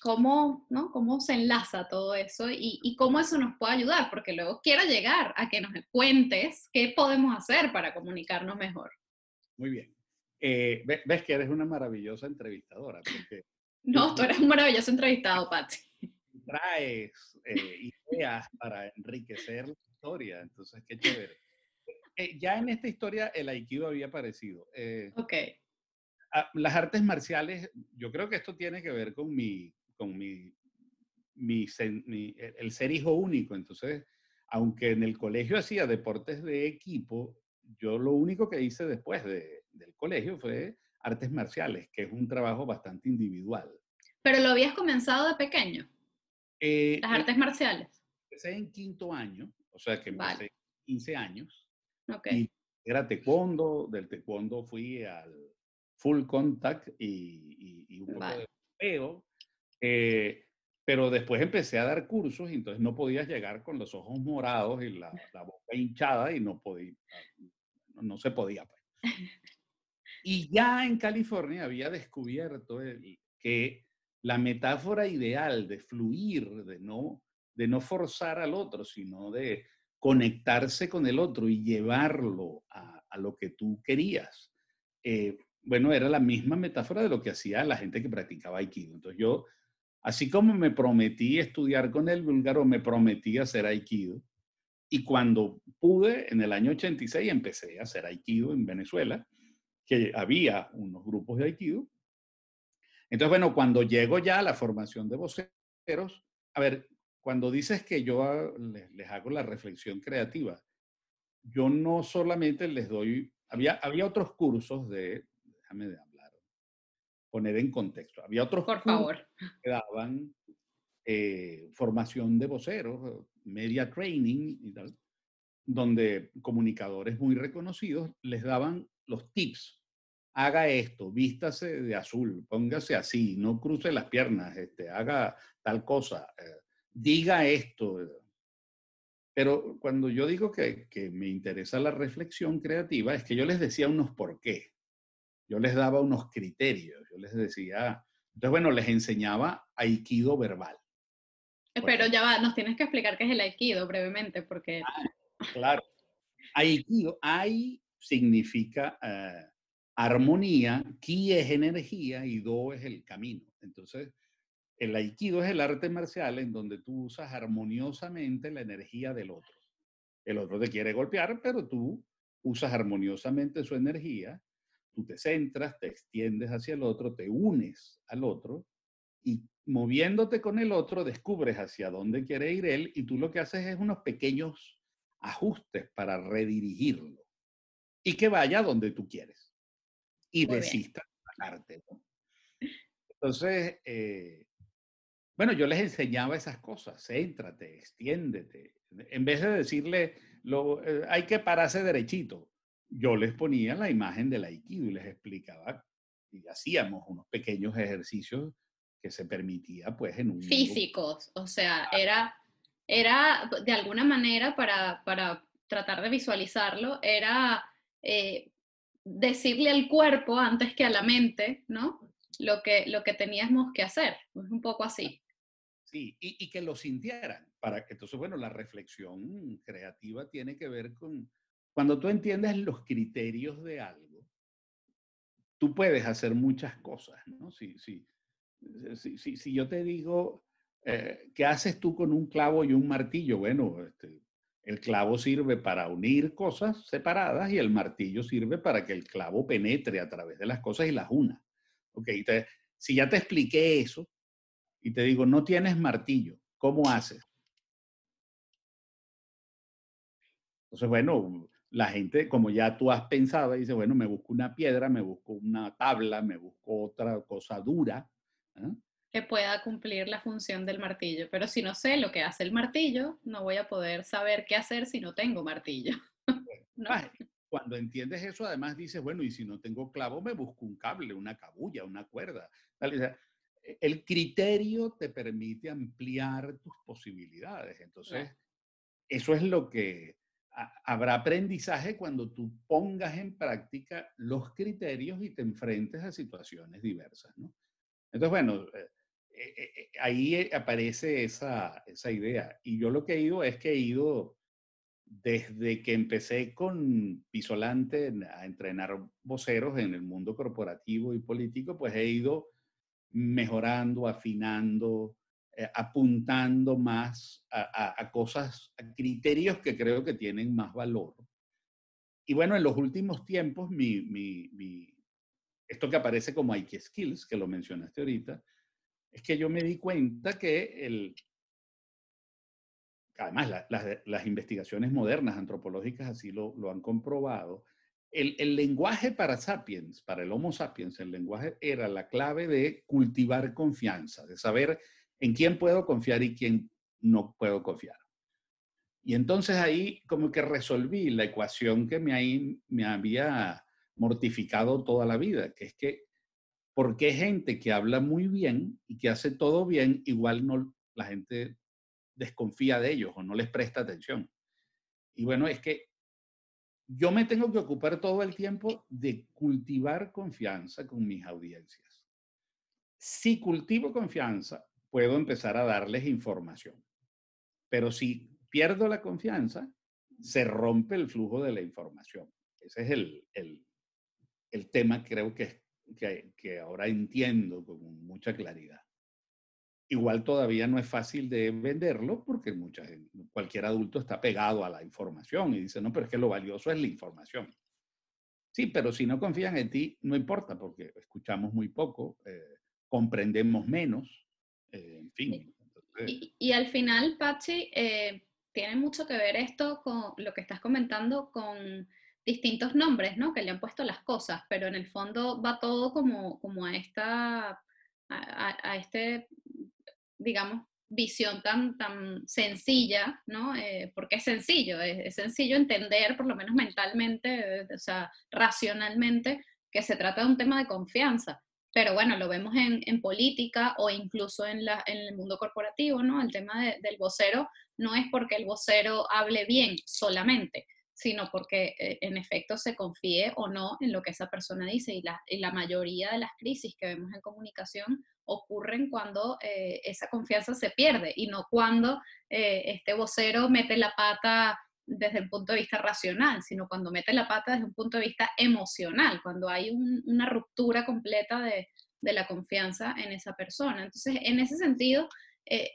¿Cómo, ¿no? ¿Cómo se enlaza todo eso y, y, cómo eso nos puede ayudar? Porque luego quiero llegar a que nos cuentes qué podemos hacer para comunicarnos mejor. Muy bien. Eh, ves que eres una maravillosa entrevistadora. Porque no, tú eres un maravilloso entrevistado, Patsy. Traes eh, ideas para enriquecer la historia, entonces qué chévere. Eh, ya en esta historia el aikido había aparecido. ok. las artes marciales, yo creo que esto tiene que ver con mi, con mi, mi, el ser hijo único. Entonces, aunque en el colegio hacía deportes de equipo, yo lo único que hice después de, del colegio fue artes marciales, que es un trabajo bastante individual. ¿Pero lo habías comenzado de pequeño? Eh, Las artes marciales. Empecé en quinto año, o sea que empecé vale. 15 años. Ok. Y era taekwondo, del taekwondo fui al full contact y, y, un poco vale. de peo. Eh, pero después empecé a dar cursos y entonces no podías llegar con los ojos morados y la, la boca hinchada y no podía, no, no se podía. Pues. Y ya en California había descubierto el, que la metáfora ideal de fluir, de no, de no forzar al otro, sino de conectarse con el otro y llevarlo a, a lo que tú querías. Eh, bueno, era la misma metáfora de lo que hacía la gente que practicaba Aikido. Entonces yo, así como me prometí estudiar con el búlgaro, me prometí hacer Aikido. Y cuando pude, en el año 86, empecé a hacer Aikido en Venezuela que había unos grupos de Aikido. Entonces, bueno, cuando llego ya a la formación de voceros, a ver, cuando dices que yo les, hago la reflexión creativa, yo no solamente les doy, había, había otros cursos de, déjame hablar, poner en contexto, había otros Por favor. que daban eh, formación de voceros, media training y tal, donde comunicadores muy reconocidos les daban los tips haga esto, vístase de azul, póngase así, no cruce las piernas, este, haga tal cosa, eh, diga esto. Pero cuando yo digo que, que, me interesa la reflexión creativa, es que yo les decía unos por qué. Yo les daba unos criterios, yo les decía, entonces bueno, les enseñaba aikido verbal. Pero ya va, nos tienes que explicar qué es el aikido brevemente, porque... Ah, claro. Aikido, ai significa... Uh, armonía, ki es energía y do es el camino. Entonces, el aikido es el arte marcial en donde tú usas armoniosamente la energía del otro. El otro te quiere golpear, pero tú usas armoniosamente su energía, tú te centras, te extiendes hacia el otro, te unes al otro y moviéndote con el otro descubres hacia dónde quiere ir él y tú lo que haces es unos pequeños ajustes para redirigirlo y que vaya donde tú quieres y Muy desista del arte. ¿no? Entonces, eh, bueno, yo les enseñaba esas cosas, céntrate, extiéndete. En vez de decirle, lo, eh, hay que pararse derechito. Yo les ponía la imagen del aikido y les explicaba y hacíamos unos pequeños ejercicios que se permitía pues en un... Físicos, o sea, era, era de alguna manera para, para tratar de visualizarlo, era eh, decirle al cuerpo antes que a la mente, ¿no? Lo que, lo que teníamos que hacer, es un poco así. Sí, y, y que lo sintieran. Para, entonces, bueno, la reflexión creativa tiene que ver con, cuando tú entiendes los criterios de algo, tú puedes hacer muchas cosas, ¿no? Si, si, si, si yo te digo, eh, ¿qué haces tú con un clavo y un martillo? Bueno, este, el clavo sirve para unir cosas separadas y el martillo sirve para que el clavo penetre a través de las cosas y las una. Ok, si ya te expliqué eso y te digo, no tienes martillo, ¿cómo haces? Entonces, bueno, la gente, como ya tú has pensado, dice, bueno, me busco una piedra, me busco una tabla, me busco otra cosa dura. ¿eh? Que pueda cumplir la función del martillo. Pero si no sé lo que hace el martillo, no voy a poder saber qué hacer si no tengo martillo. Cuando entiendes eso, además dices, bueno, y si no tengo clavo, me busco un cable, una cabulla, una cuerda. E, el criterio te permite ampliar tus posibilidades. Entonces, eso es lo que habrá aprendizaje cuando tú pongas en práctica los criterios y te enfrentes a situaciones diversas, ¿no? Entonces, bueno, eh, eh, eh, ahí aparece esa, esa idea. Y yo lo que he ido es que he ido, desde que empecé con Pisolante a entrenar voceros en el mundo corporativo y político, pues he ido mejorando, afinando, eh, apuntando más a, cosas, a criterios que creo que tienen más valor. Y bueno, en los últimos tiempos, mi, mi, esto que aparece como Ike Skills, que lo mencionaste ahorita, es que yo me di cuenta que el, además las investigaciones modernas antropológicas así lo, lo han comprobado, el, el, lenguaje para sapiens, para el Homo sapiens, el lenguaje era la clave de cultivar confianza, de saber en quién puedo confiar y quién no puedo confiar. Y entonces ahí como que resolví la ecuación que me, me había mortificado toda la vida, que es que, ¿por qué gente que habla muy bien y que hace todo bien, igual no, la gente desconfía de ellos o no les presta atención? Y bueno, es que yo me tengo que ocupar todo el tiempo de cultivar confianza con mis audiencias. Si cultivo confianza, puedo empezar a darles información. Pero si pierdo la confianza, se rompe el flujo de la información. Ese es el, el, el tema, creo que, que, que ahora entiendo con mucha claridad. Igual todavía no es fácil de venderlo porque mucha cualquier adulto está pegado a la información y dice, no, pero es que lo valioso es la información. Sí, pero si no confían en ti, no importa porque escuchamos muy poco, eh, comprendemos menos, eh, en fin. y, al final, Pachi, eh, tiene mucho que ver esto con lo que estás comentando con distintos nombres, ¿no? Que le han puesto las cosas, pero en el fondo va todo como, como a esta, a, este, digamos, visión tan, tan sencilla, ¿no? Eh, porque es sencillo, es, sencillo entender, por lo menos mentalmente, o sea, racionalmente, que se trata de un tema de confianza pero bueno, lo vemos en, en política o incluso en, la, en, el mundo corporativo, ¿no? El tema del vocero no es porque el vocero hable bien solamente, sino porque eh, en efecto se confíe o no en lo que esa persona dice. Y la, y la mayoría de las crisis que vemos en comunicación ocurren cuando eh, esa confianza se pierde y no cuando eh, este vocero mete la pata desde el punto de vista racional, sino cuando mete la pata desde un punto de vista emocional, cuando hay una ruptura completa de, la confianza en esa persona. Entonces, en ese sentido, eh,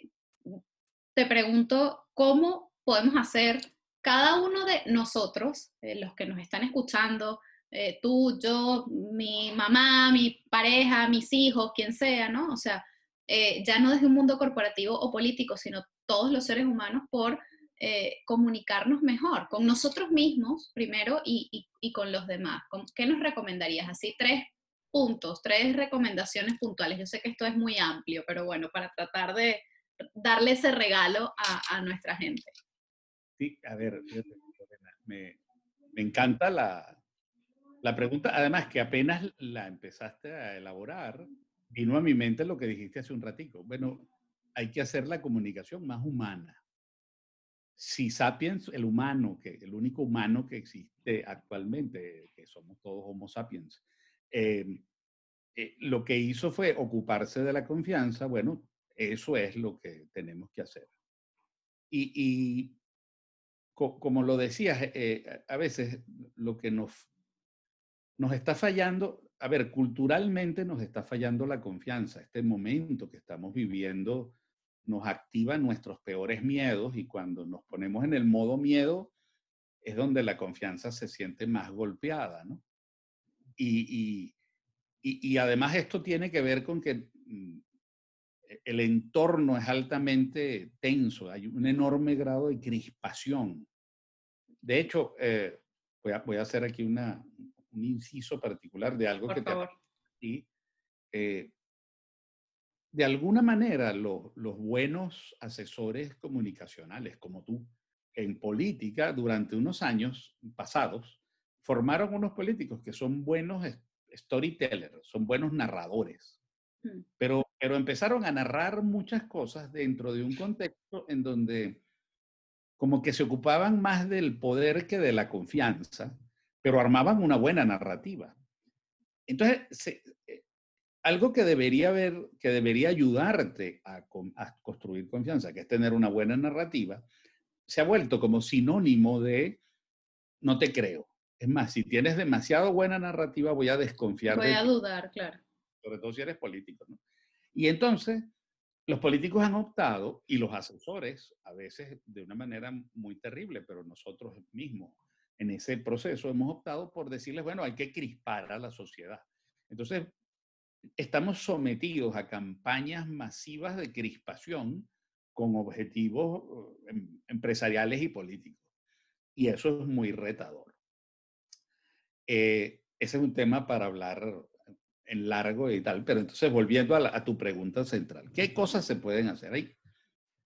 te pregunto, ¿cómo podemos hacer cada uno de nosotros, eh, los que nos están escuchando, eh, tú, yo, mi mamá, mi pareja, mis hijos, quien sea, ¿no? O sea, ya no desde un mundo corporativo o político, sino todos los seres humanos por eh, comunicarnos mejor con nosotros mismos primero y, con los demás. ¿Qué nos recomendarías? Así tres puntos, tres recomendaciones puntuales. Yo sé que esto es muy amplio, pero bueno, para tratar de darle ese regalo a, nuestra gente. Sí, a ver, me, me encanta la, La pregunta, además, que apenas la empezaste a elaborar, vino a mi mente lo que dijiste hace un ratico. Bueno, hay que hacer la comunicación más humana. Si Sapiens, el humano, que el único humano que existe actualmente, que somos todos Homo sapiens, em, eh, lo que hizo fue ocuparse de la confianza, bueno, eso es lo que tenemos que hacer. Y, como lo decías, eh, a veces lo que nos, nos está fallando, a ver, culturalmente nos está fallando la confianza. Este momento que estamos viviendo nos activa nuestros peores miedos y cuando nos ponemos en el modo miedo es donde la confianza se siente más golpeada, ¿no? Y, y, además esto tiene que ver con que mm, e, el entorno es altamente tenso, hay un enorme grado de crispación. De hecho, eh, voy, a, voy, a, hacer aquí una, un inciso particular de algo que favor. te... Eh, de alguna manera, los buenos asesores comunicacionales como tú, en política, durante unos años pasados, formaron unos políticos que son buenos storytellers, son buenos narradores, mm. pero, pero empezaron a narrar muchas cosas dentro de un contexto en donde como que se ocupaban más del poder que de la confianza, pero armaban una buena narrativa. Entonces, se, algo que debería haber, que debería ayudarte a, construir confianza, que es tener una buena narrativa, se ha vuelto como sinónimo de no te creo. Es más, si tienes demasiado buena narrativa, voy a desconfiar. Voy a dudar, claro. Sobre todo si eres político. ¿no? Y entonces, los políticos han optado, y los asesores, a veces de una manera muy terrible, pero nosotros mismos en ese proceso hemos optado por decirles, bueno, hay que crispar a la sociedad. Entonces, estamos sometidos a campañas masivas de crispación con objetivos eh, em, empresariales y políticos. Y eso es muy retador. Eh, ese es un tema para hablar en largo y tal, pero entonces volviendo a, tu pregunta central, ¿qué cosas se pueden hacer ahí?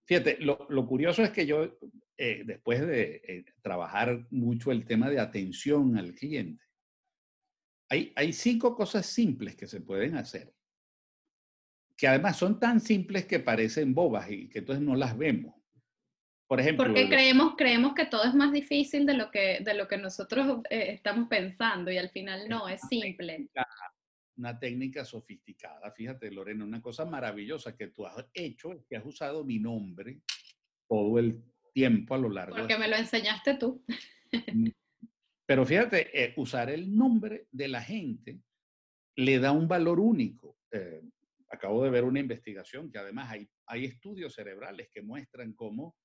Fíjate, lo, curioso es que yo, eh, después de trabajar mucho el tema de atención al cliente, hay, cinco cosas simples que se pueden hacer, que además son tan simples que parecen bobas y que entonces no las vemos. Por ejemplo, porque creemos, creemos que todo es más difícil de lo que, de lo que nosotros eh, estamos pensando y al final no, es simple. una técnica sofisticada. Fíjate, Lorena, una cosa maravillosa que tú has hecho es que has usado mi nombre todo el tiempo a lo largo. Porque me lo enseñaste tú. Pero fíjate, eh, usar el nombre de la gente le da un valor único. Eh, acabo de ver una investigación que además hay, hay estudios cerebrales que muestran cómo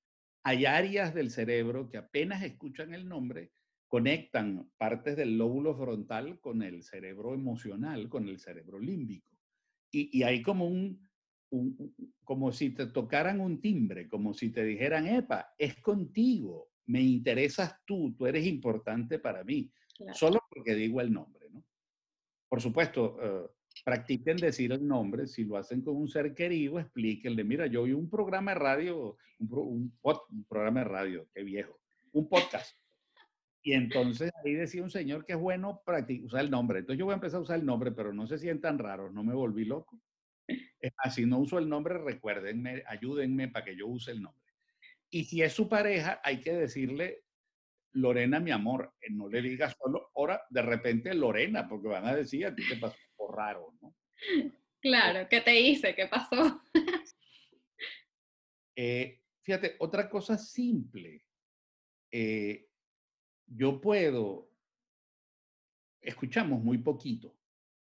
hay áreas del cerebro que apenas escuchan el nombre, conectan partes del lóbulo frontal con el cerebro emocional, con el cerebro límbico. Y, y hay como un, como si te tocaran un timbre, como si te dijeran, epa, es contigo, me interesas tú, tú eres importante para mí, solo porque digo el nombre, ¿no? Por supuesto, eh, practiquen decir el nombre, si lo hacen con un ser querido, explíquenle, mira, yo oí un programa de radio, un, programa de radio, qué viejo, un podcast. Y entonces ahí decía un señor que es bueno usar el nombre. Entonces yo voy a empezar a usar el nombre, pero no se sientan raros, no me volví loco. Es así, no uso el nombre, recuérdenme, ayúdenme para que yo use el nombre. Y si es su pareja, hay que decirle, Lorena, mi amor, eh, no le digas solo, ahora de repente Lorena, porque van a decir, a ti te pasó por raro, ¿no? Claro, ¿qué te hice? ¿Qué pasó? Eh, fíjate, otra cosa simple. Eh, yo puedo, escuchamos muy poquito.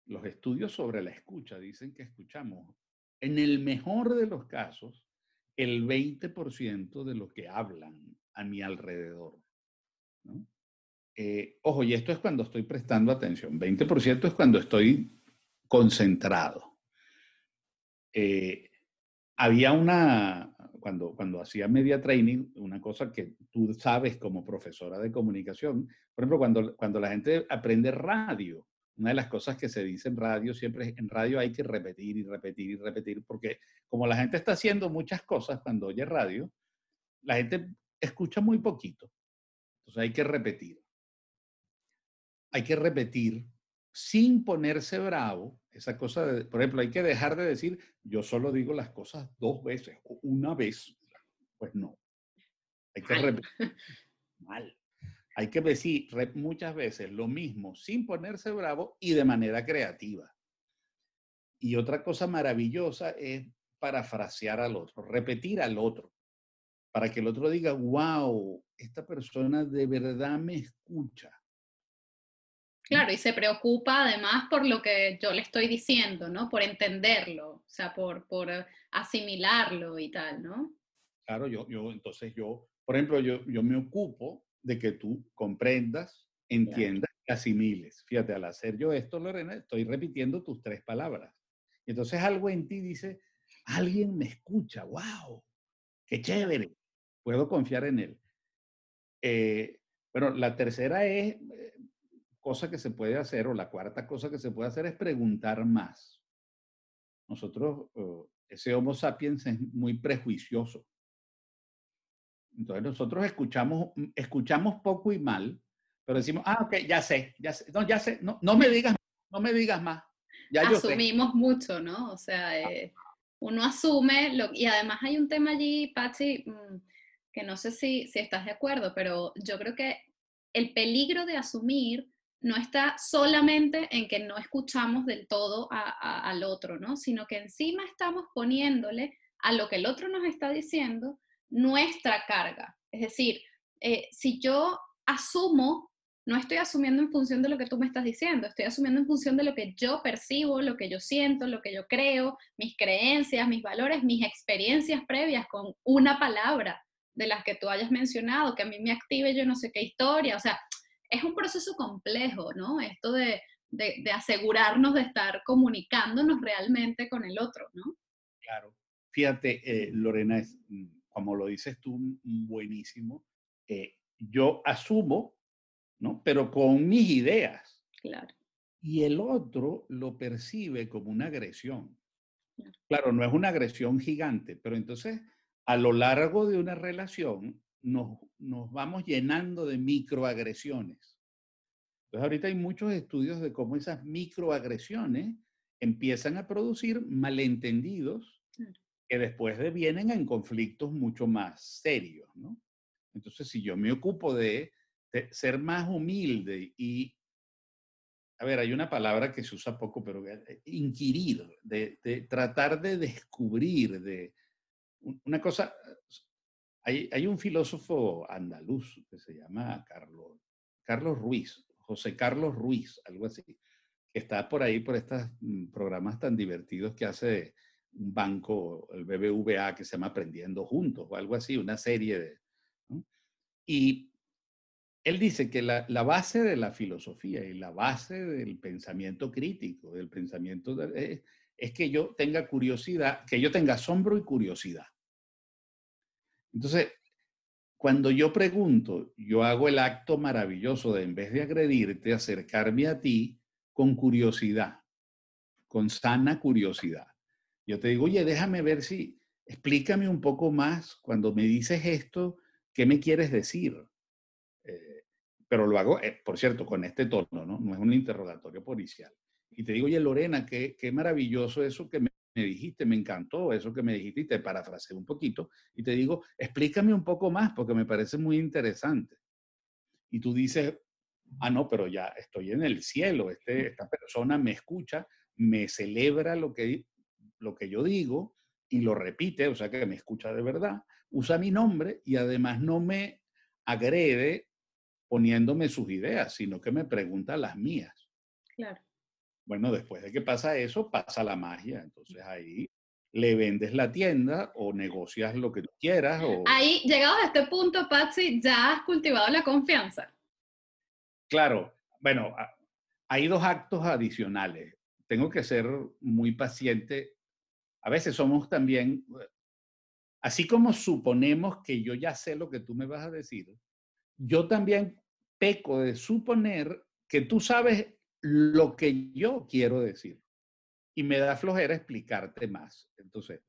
Los estudios sobre la escucha dicen que escuchamos, en el mejor de los casos, el 20% de lo que hablan a mi alrededor. Eh, ojo, y esto es cuando estoy prestando atención. 20% es cuando estoy concentrado. Eh, había una, cuando, cuando hacía media training, una cosa que tú sabes como profesora de comunicación, por ejemplo, cuando, cuando la gente aprende radio, una de las cosas que se dice en radio siempre es, en radio hay que repetir y repetir y repetir, porque como la gente está haciendo muchas cosas cuando oye radio, la gente escucha muy poquito. Entonces hay que repetir. hay que repetir sin ponerse bravo, esa cosa de, por ejemplo, hay que dejar de decir, yo solo digo las cosas dos veces o una vez. Pues no. Hay que repetir. Mal. Hay que decir muchas veces lo mismo sin ponerse bravo y de manera creativa. Y otra cosa maravillosa es parafrasear al otro, repetir al otro, para que el otro diga, wow, esta persona de verdad me escucha. Claro, y se preocupa además por lo que yo le estoy diciendo, ¿no? Por entenderlo, o sea, por, por asimilarlo y tal, ¿no? Claro, yo, yo, entonces yo, por ejemplo, yo, yo me ocupo de que tú comprendas, entiendas y asimiles. Fíjate, al hacer yo esto, Lorena, estoy repitiendo tus tres palabras. Y entonces algo en ti dice, alguien me escucha, wow, qué chévere, puedo confiar en él. Eh, bueno, la tercera es, eh, cosa que se puede hacer, o la cuarta cosa que se puede hacer es preguntar más. Nosotros, ese Homo sapiens es muy prejuicioso. Entonces nosotros escuchamos, mm, escuchamos poco y mal, pero decimos, ah, ok, ya sé, ya sé, no, ya sé, no, no me digas, no me digas más. Ya Asumimos mucho, ¿no? O sea, eh, uno asume, lo, y además hay un tema allí, Patsy, mm, que no sé si, si estás de acuerdo, pero yo creo que el peligro de asumir no está solamente en que no escuchamos del todo al otro, ¿no? Sino que encima estamos poniéndole a lo que el otro nos está diciendo nuestra carga. Es decir, eh, si yo asumo, no estoy asumiendo en función de lo que tú me estás diciendo, estoy asumiendo en función de lo que yo percibo, lo que yo siento, lo que yo creo, mis creencias, mis valores, mis experiencias previas con una palabra de las que tú hayas mencionado, que a mí me active yo no sé qué historia, o sea, es un proceso complejo, ¿no? Esto de, asegurarnos de estar comunicándonos realmente con el otro, ¿no? Claro. Fíjate, eh, Lorena, es, mm, como lo dices tú, buenísimo. Eh, yo asumo, ¿no? Pero con mis ideas. Claro. Y el otro lo percibe como una agresión. Claro, no es una agresión gigante, pero entonces a lo largo de una relación nos, vamos llenando de microagresiones. Entonces ahorita hay muchos estudios de cómo esas microagresiones empiezan a producir malentendidos que después devienen en conflictos mucho más serios, ¿no? Entonces, si yo me ocupo de, ser más humilde y, a ver, hay una palabra que se usa poco, pero eh, inquirir, de, de tratar de descubrir, de una cosa, hay, un filósofo andaluz que se llama Carlos, Carlos Ruiz, José Carlos Ruiz, algo así, que está por ahí por estos mm, programas tan divertidos que hace un banco, el BBVA, que se llama Aprendiendo Juntos o algo así, una serie de... Y él dice que la, base de la filosofía y la base del pensamiento crítico, del pensamiento, es que yo tenga curiosidad, que yo tenga asombro y curiosidad. Entonces, cuando yo pregunto, yo hago el acto maravilloso de, en vez de agredirte, acercarme a ti con curiosidad, con sana curiosidad. Yo te digo, oye, déjame ver si, explícame un poco más cuando me dices esto, ¿qué me quieres decir? Eh, pero lo hago, eh, por cierto, con este tono, ¿no? No es un interrogatorio policial. Y te digo, oye, Lorena, qué, qué maravilloso eso que me me dijiste, me encantó eso que me dijiste y te parafraseé un poquito y te digo, explícame un poco más porque me parece muy interesante. Y tú dices, ah, no, pero ya estoy en el cielo, este, esta persona me escucha, me celebra lo que, lo que yo digo y lo repite, o sea que me escucha de verdad, usa mi nombre y además no me agrede poniéndome sus ideas, sino que me pregunta las mías. Claro. Bueno, después de que pasa eso, pasa la magia. Entonces ahí le vendes la tienda o negocias lo que tú quieras. O... Ahí, llegado a este punto, Patsy, ya has cultivado la confianza. Claro, bueno, hay dos actos adicionales. Tengo que ser muy paciente. A veces somos también, así como suponemos que yo ya sé lo que tú me vas a decir, yo también peco de suponer que tú sabes lo que yo quiero decir. Y me da flojera explicarte más. Entonces,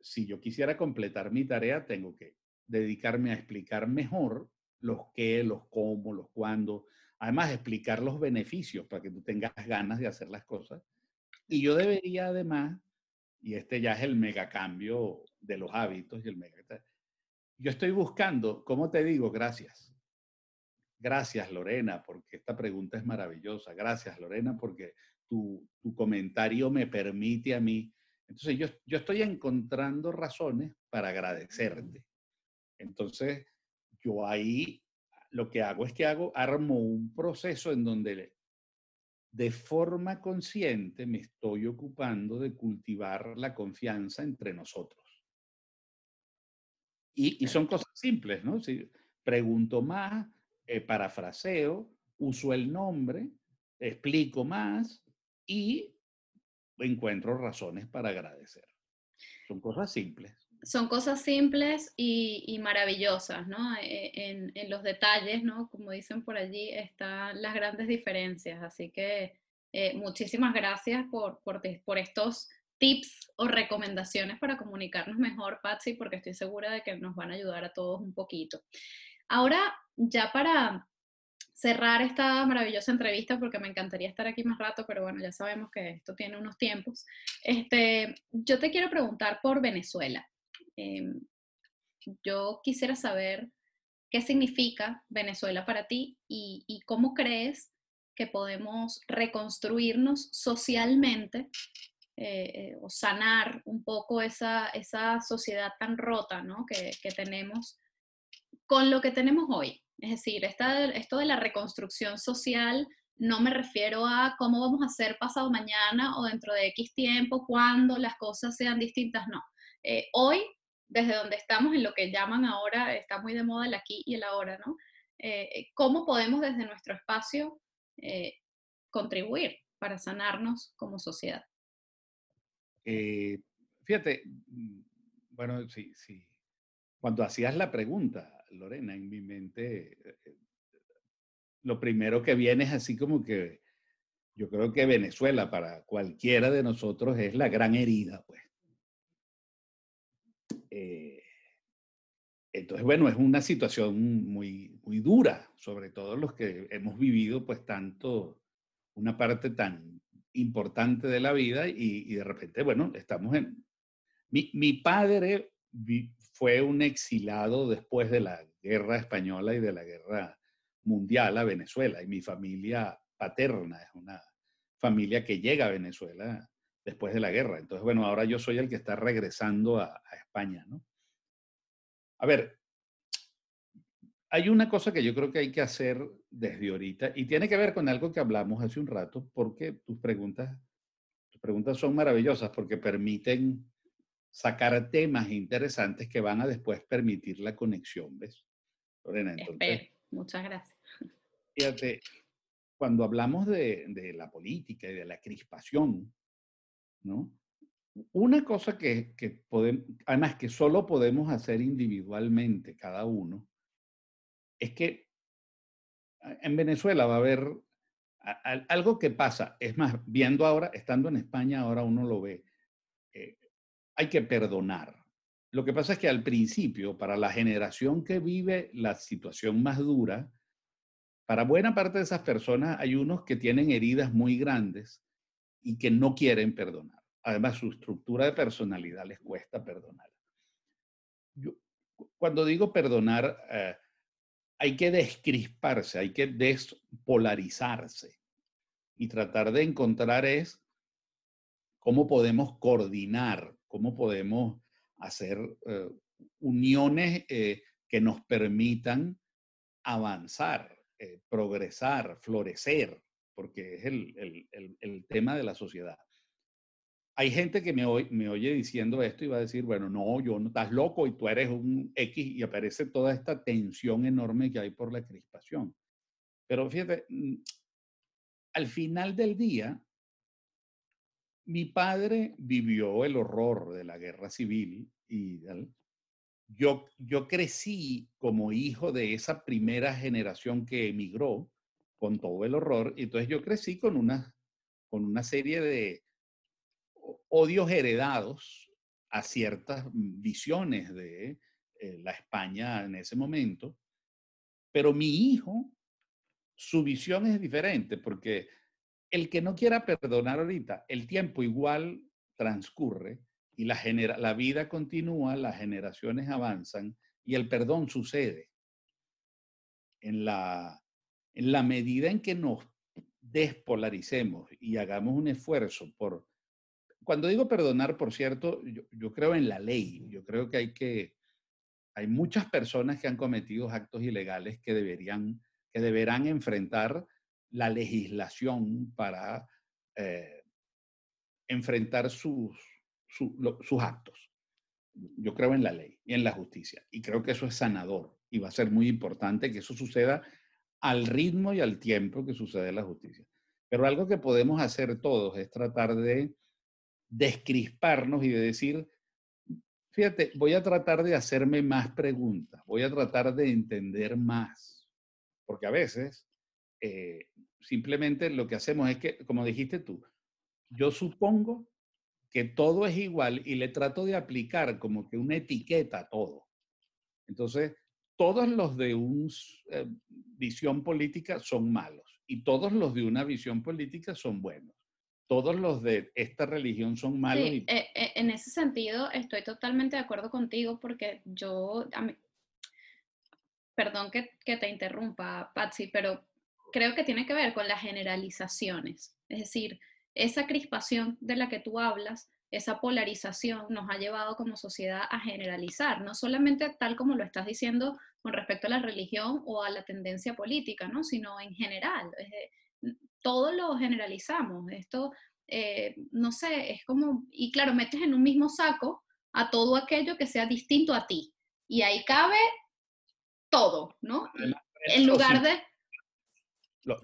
si yo quisiera completar mi tarea, tengo que dedicarme a explicar mejor los qué, los cómo, los cuándo, además explicar los beneficios para que tú tengas ganas de hacer las cosas. Y yo debería además, y este ya es el megacambio de los hábitos y el mega... Yo estoy buscando, ¿cómo te digo? Gracias. Gracias, Lorena, porque esta pregunta es maravillosa. Gracias, Lorena, porque tu, tu comentario me permite a mí. Entonces, yo, yo estoy encontrando razones para agradecerte. Entonces, yo ahí lo que hago es que hago, armo un proceso en donde de forma consciente me estoy ocupando de cultivar la confianza entre nosotros. Y, son cosas simples, ¿no? Si pregunto más, eh, parafraseo, uso el nombre, explico más y encuentro razones para agradecer. Son cosas simples son cosas simples y, maravillosas, ¿no? E, en, los detalles, ¿no? Como dicen por allí, están las grandes diferencias. Así que eh, muchísimas gracias por, por, por, estos tips o recomendaciones para comunicarnos mejor, Patsy, porque estoy segura de que nos van a ayudar a todos un poquito. Ahora, ya para cerrar esta maravillosa entrevista, porque me encantaría estar aquí más rato, pero bueno, ya sabemos que esto tiene unos tiempos, este, yo te quiero preguntar por Venezuela. Em, yo quisiera saber qué significa Venezuela para ti y, cómo crees que podemos reconstruirnos socialmente eh, eh, o sanar un poco esa, esa sociedad tan rota ¿no? que, que, tenemos con lo que tenemos hoy. Es decir, esta, esto de la reconstrucción social no me refiero a cómo vamos a hacer pasado mañana o dentro de X tiempo, cuando las cosas sean distintas, no. Eh, hoy desde donde estamos, en lo que llaman ahora, está muy de moda el aquí y el ahora, ¿no? Eh, eh, ¿Cómo podemos desde nuestro espacio eh, contribuir para sanarnos como sociedad? fíjate, mm, bueno, sí, sí. Cuando hacías la pregunta, Lorena, en mi mente, lo primero que viene es así como que yo creo que Venezuela para cualquiera de nosotros es la gran herida, pues eh, entonces, bueno, es una situación muy, muy dura, sobre todo los que hemos vivido pues tanto, una parte tan importante de la vida y, de repente, bueno, estamos en... Mi, padre fue un exilado después de la guerra española y de la guerra mundial a Venezuela y mi familia paterna es una familia que llega a Venezuela después de la guerra. Entonces, bueno, ahora yo soy el que está regresando a, España, ¿no? A ver, hay una cosa que yo creo que hay que hacer desde ahorita y tiene que ver con algo que hablamos hace un rato, porque tus preguntas, tus preguntas son maravillosas porque permiten sacar temas interesantes que van a después permitir la conexión, ¿ves? Lorena, entonces, Muchas gracias. Fíjate, cuando hablamos de, de la política y de la crispación, ¿no? Una cosa que, podemos, además que solo podemos hacer individualmente cada uno, es que en Venezuela va a haber algo que pasa, es más, viendo ahora, estando en España, ahora uno lo ve, eh, hay que perdonar. Lo que pasa es que al principio, para la generación que vive la situación más dura, para buena parte de esas personas hay unos que tienen heridas muy grandes y que no quieren perdonar. Además, su estructura de personalidad les cuesta perdonar. cuando digo perdonar, eh, hay que descrisparse, hay que despolarizarse y tratar de encontrar es cómo podemos coordinar, cómo podemos hacer eh, uniones eh, que nos permitan avanzar, progresar, florecer, porque es el, tema de la sociedad. Hay gente que me, me oye diciendo esto y va a decir, bueno, no, yo no estás loco y tú eres un X y aparece toda esta tensión enorme que hay por la crispación. Pero fíjate, mm, al final del día, mi padre vivió el horror de la guerra civil y yo, yo crecí como hijo de esa primera generación que emigró con todo el horror. Y entonces yo crecí con una, con una serie de odios heredados a ciertas visiones de eh, la España en ese momento. Pero mi hijo su visión es diferente, porque el que no quiera perdonar ahorita, el tiempo igual transcurre y la, la vida continúa, las generaciones avanzan y el perdón sucede. En la, en la medida en que nos despolaricemos y hagamos un esfuerzo por... Cuando digo perdonar, por cierto, yo, yo creo en la ley, yo creo que hay que... Hay muchas personas que han cometido actos ilegales que deberían, que deberán enfrentar la legislación para eh, enfrentar sus, sus actos. Yo creo en la ley y en la justicia y creo que eso es sanador y va a ser muy importante que eso suceda al ritmo y al tiempo que sucede la justicia. Pero algo que podemos hacer todos es tratar de descrisparnos y de decir, fíjate, voy a tratar de hacerme más preguntas, voy a tratar de entender más, porque a veces eh, simplemente lo que hacemos es que, como dijiste tú, yo supongo que todo es igual y le trato de aplicar como que una etiqueta a todo. Entonces, todos los de una eh, visión política son malos y todos los de una visión política son buenos. Todos los de esta religión son malos. Sí, eh, en ese sentido estoy totalmente de acuerdo contigo porque yo, perdón que, que te interrumpa, Patsy, pero creo que tiene que ver con las generalizaciones. Es decir, esa crispación de la que tú hablas, esa polarización nos ha llevado como sociedad a generalizar, no solamente tal como lo estás diciendo con respecto a la religión o a la tendencia política, ¿no? sino en general. Todo lo generalizamos. Esto, eh, no sé, es como, y claro, metes en un mismo saco a todo aquello que sea distinto a ti. Y ahí cabe todo, ¿no? En lugar de los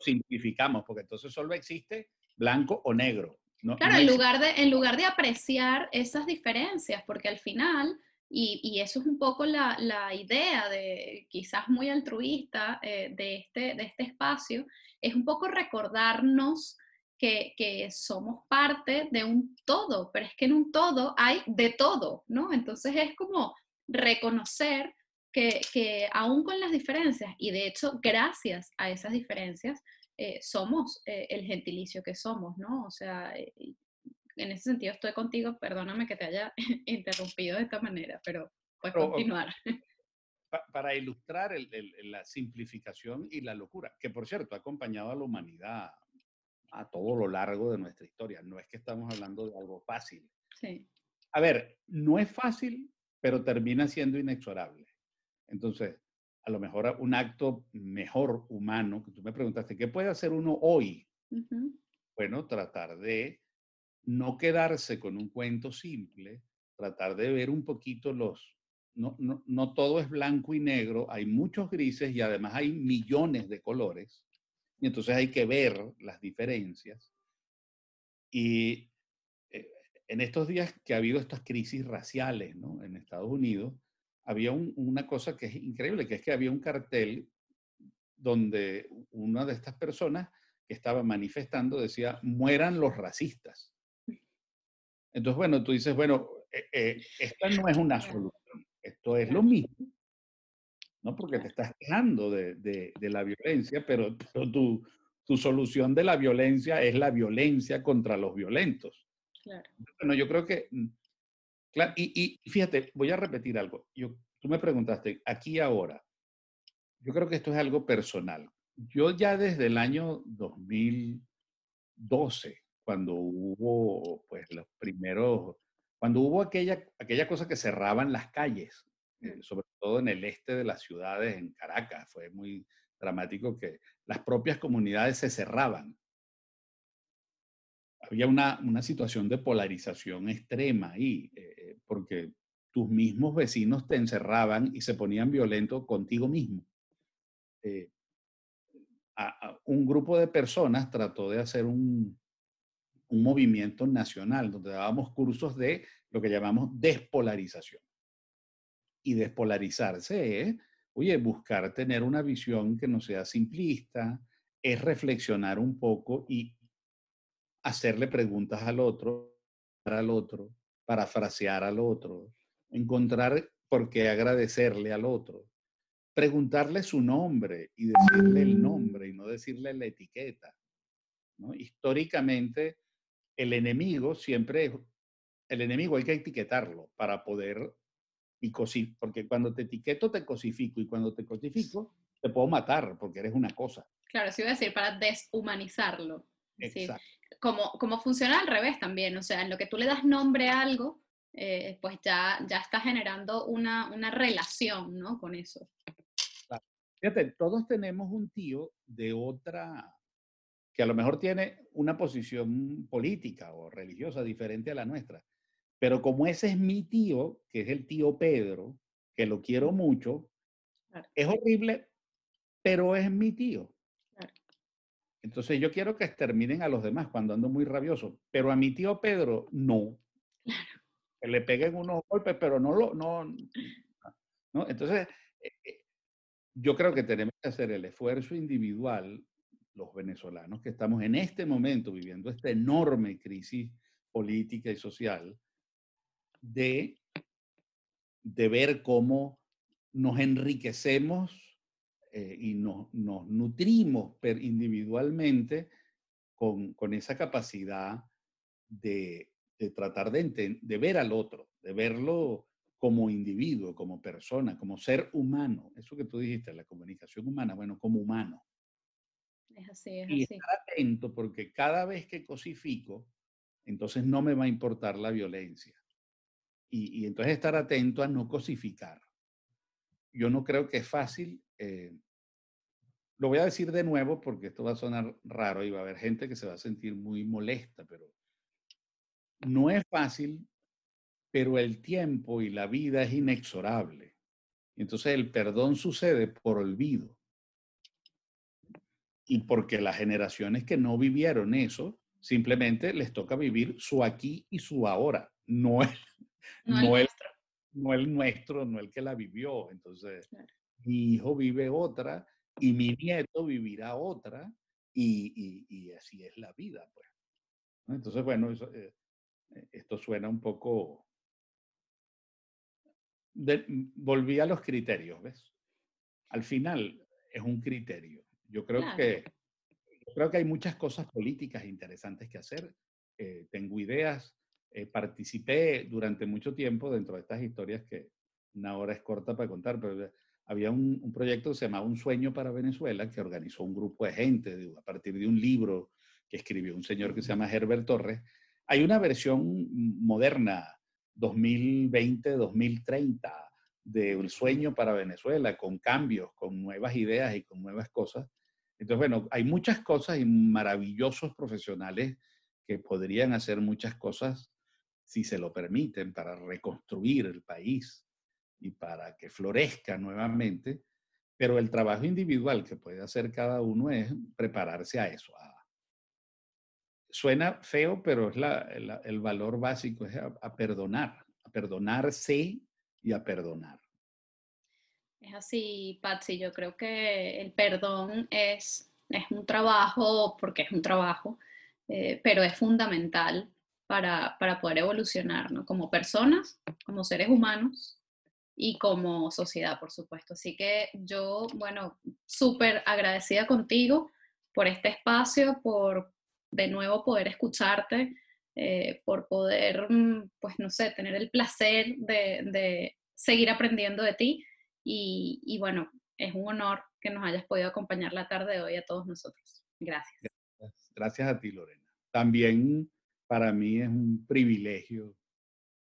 simplificamos, porque entonces solo existe blanco o negro. claro, en, lugar de, en lugar de apreciar esas diferencias, porque al final, y, y eso es un poco la, la idea de quizás muy altruista eh, de, este, de este espacio, es un poco recordarnos que, que, somos parte de un todo, pero es que en un todo hay de todo, ¿no? Entonces es como reconocer que, aún con las diferencias, y de hecho gracias a esas diferencias, eh, somos eh, el gentilicio que somos, ¿no? O sea, eh, en ese sentido estoy contigo, perdóname que te haya interrumpido de esta manera, pero puedes continuar. Para ilustrar la simplificación y la locura, que por cierto ha acompañado a la humanidad a todo lo largo de nuestra historia. No es que estamos hablando de algo fácil. Sí. A ver, no es fácil, pero termina siendo inexorable. Entonces, a lo mejor un acto mejor humano, que tú me preguntaste, ¿qué puede hacer uno hoy? Bueno, tratar de no quedarse con un cuento simple, tratar de ver un poquito los... No, no, no todo es blanco y negro, hay muchos grises y además hay millones de colores. Y entonces hay que ver las diferencias. Y eh, en estos días que ha habido estas crisis raciales ¿no? en Estados Unidos, había una cosa que es increíble, que es que había un cartel donde una de estas personas que estaba manifestando decía, mueran los racistas. Entonces, bueno, tú dices, bueno, eh, eh, esta no es una solución, esto es lo mismo, ¿no? Porque te estás quejando de, de, la violencia, pero, tu, tu, solución de la violencia es la violencia contra los violentos. Claro. Bueno, yo creo que mm, y, fíjate, voy a repetir algo. Yo, tú me preguntaste, aquí ahora, yo creo que esto es algo personal. Yo ya desde el año 2012, cuando hubo, pues, los primeros, cuando hubo aquella, aquella cosa que cerraban las calles, eh, sobre todo en el este de las ciudades, en Caracas, fue muy dramático que las propias comunidades se cerraban había una, una, situación de polarización extrema ahí, eh, eh, porque tus mismos vecinos te encerraban y se ponían violentos contigo mismo. Eh, un grupo de personas trató de hacer un, un movimiento nacional donde dábamos cursos de lo que llamamos despolarización. Y despolarizarse es, oye, buscar tener una visión que no sea simplista, es reflexionar un poco y hacerle preguntas al otro, al otro, parafrasear al otro, encontrar por qué agradecerle al otro. preguntarle su nombre y decirle el nombre y no decirle la etiqueta. ¿no? Históricamente, el enemigo siempre, el enemigo hay que etiquetarlo para poder, y porque cuando te etiqueto te cosifico y cuando te cosifico te puedo matar porque eres una cosa. Claro, sí iba a decir, para deshumanizarlo. Exacto. Como, como funciona al revés también, o sea, en lo que tú le das nombre a algo, eh, pues ya, ya está generando una, una relación, ¿no? Con eso. Fíjate, todos tenemos un tío de otra, que a lo mejor tiene una posición política o religiosa diferente a la nuestra. Pero como ese es mi tío, que es el tío Pedro, que lo quiero mucho, es horrible, pero es mi tío. Entonces yo quiero que exterminen a los demás cuando ando muy rabioso, pero a mi tío Pedro no. Que le peguen unos golpes, pero no lo, no, no. Entonces, eh, eh, yo creo que tenemos que hacer el esfuerzo individual, los venezolanos que estamos en este momento viviendo esta enorme crisis política y social, de, de ver cómo nos enriquecemos eh, y nos, nos nutrimos individualmente con, con, esa capacidad de, de tratar de, de ver al otro, de verlo como individuo, como persona, como ser humano. Eso que tú dijiste, la comunicación humana, bueno, como humano. Es así, es y estar atento porque cada vez que cosifico, entonces no me va a importar la violencia. Y, y entonces estar atento a no cosificar. Yo no creo que es fácil eh, lo voy a decir de nuevo porque esto va a sonar raro y va a haber gente que se va a sentir muy molesta, pero no es fácil, pero el tiempo y la vida es inexorable. Entonces el perdón sucede por olvido. Y porque las generaciones que no vivieron eso, simplemente les toca vivir su aquí y su ahora, no el, no, el, nuestro. no el nuestro, no el que la vivió. Entonces, mi hijo vive otra y mi nieto vivirá otra y, y, así es la vida. Pues. Entonces, bueno, eh, eh, esto suena un poco... Mm, volví a los criterios, ¿ves? Al final es un criterio. Yo creo, que, creo que hay muchas cosas políticas interesantes que hacer. Eh, tengo ideas. participé durante mucho tiempo dentro de estas historias que una hora es corta para contar, pero había un, proyecto que se llamaba Un sueño para Venezuela, que organizó un grupo de gente a partir de un libro que escribió un señor que se llama Herbert Torres. Hay una versión moderna, 2020-2030, de Un sueño para Venezuela, con cambios, con nuevas ideas y con nuevas cosas. Entonces, bueno, hay muchas cosas y maravillosos profesionales que podrían hacer muchas cosas si se lo permiten para reconstruir el país y para que florezca nuevamente, pero el trabajo individual que puede hacer cada uno es prepararse a eso. suena feo, pero es la, el valor básico es a, perdonar, a perdonarse y a perdonar. Es así, Patsy, yo creo que el perdón es, es un trabajo, porque es un trabajo, eh, pero es fundamental para, para poder evolucionar, ¿no? Como personas, como seres humanos, y como sociedad, por supuesto. Así que yo, bueno, súper agradecida contigo por este espacio, por de nuevo poder escucharte, eh, por poder, mm, pues no sé, tener el placer de, seguir aprendiendo de ti. Y, y, bueno, es un honor que nos hayas podido acompañar la tarde de hoy a todos nosotros. Gracias. Gracias a ti, Lorena. También para mí es un privilegio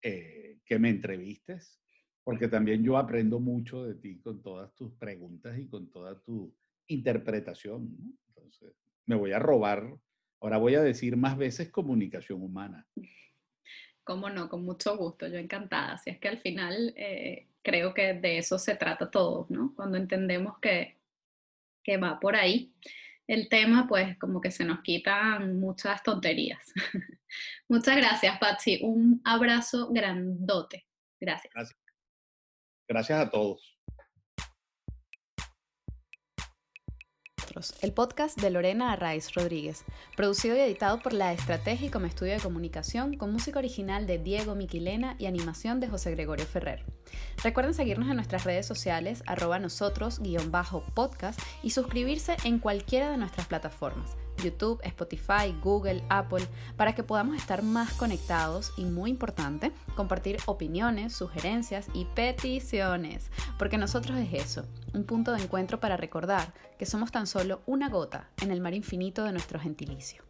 eh, que me entrevistes porque también yo aprendo mucho de ti con todas tus preguntas y con toda tu interpretación. Entonces, me voy a robar, ahora voy a decir más veces comunicación humana. Cómo no, con mucho gusto, yo encantada. Así es que al final eh, creo que de eso se trata todo, ¿no? Cuando entendemos que, que va por ahí el tema, pues como que se nos quitan muchas tonterías. Muchas gracias, Patsy. Un abrazo grandote. Gracias. Gracias. Gracias a todos. El podcast de Lorena Arraiz Rodríguez, producido y editado por la Estrategia como Estudio de Comunicación, con música original de Diego Miquilena y animación de José Gregorio Ferrer. Recuerden seguirnos en nuestras redes sociales, arroba nosotros-podcast y suscribirse en cualquiera de nuestras plataformas. YouTube, Spotify, Google, Apple, para que podamos estar más conectados y muy importante, compartir opiniones, sugerencias y peticiones, porque nosotros es eso, un punto de encuentro para recordar que somos tan solo una gota en el mar infinito de nuestro gentilicio.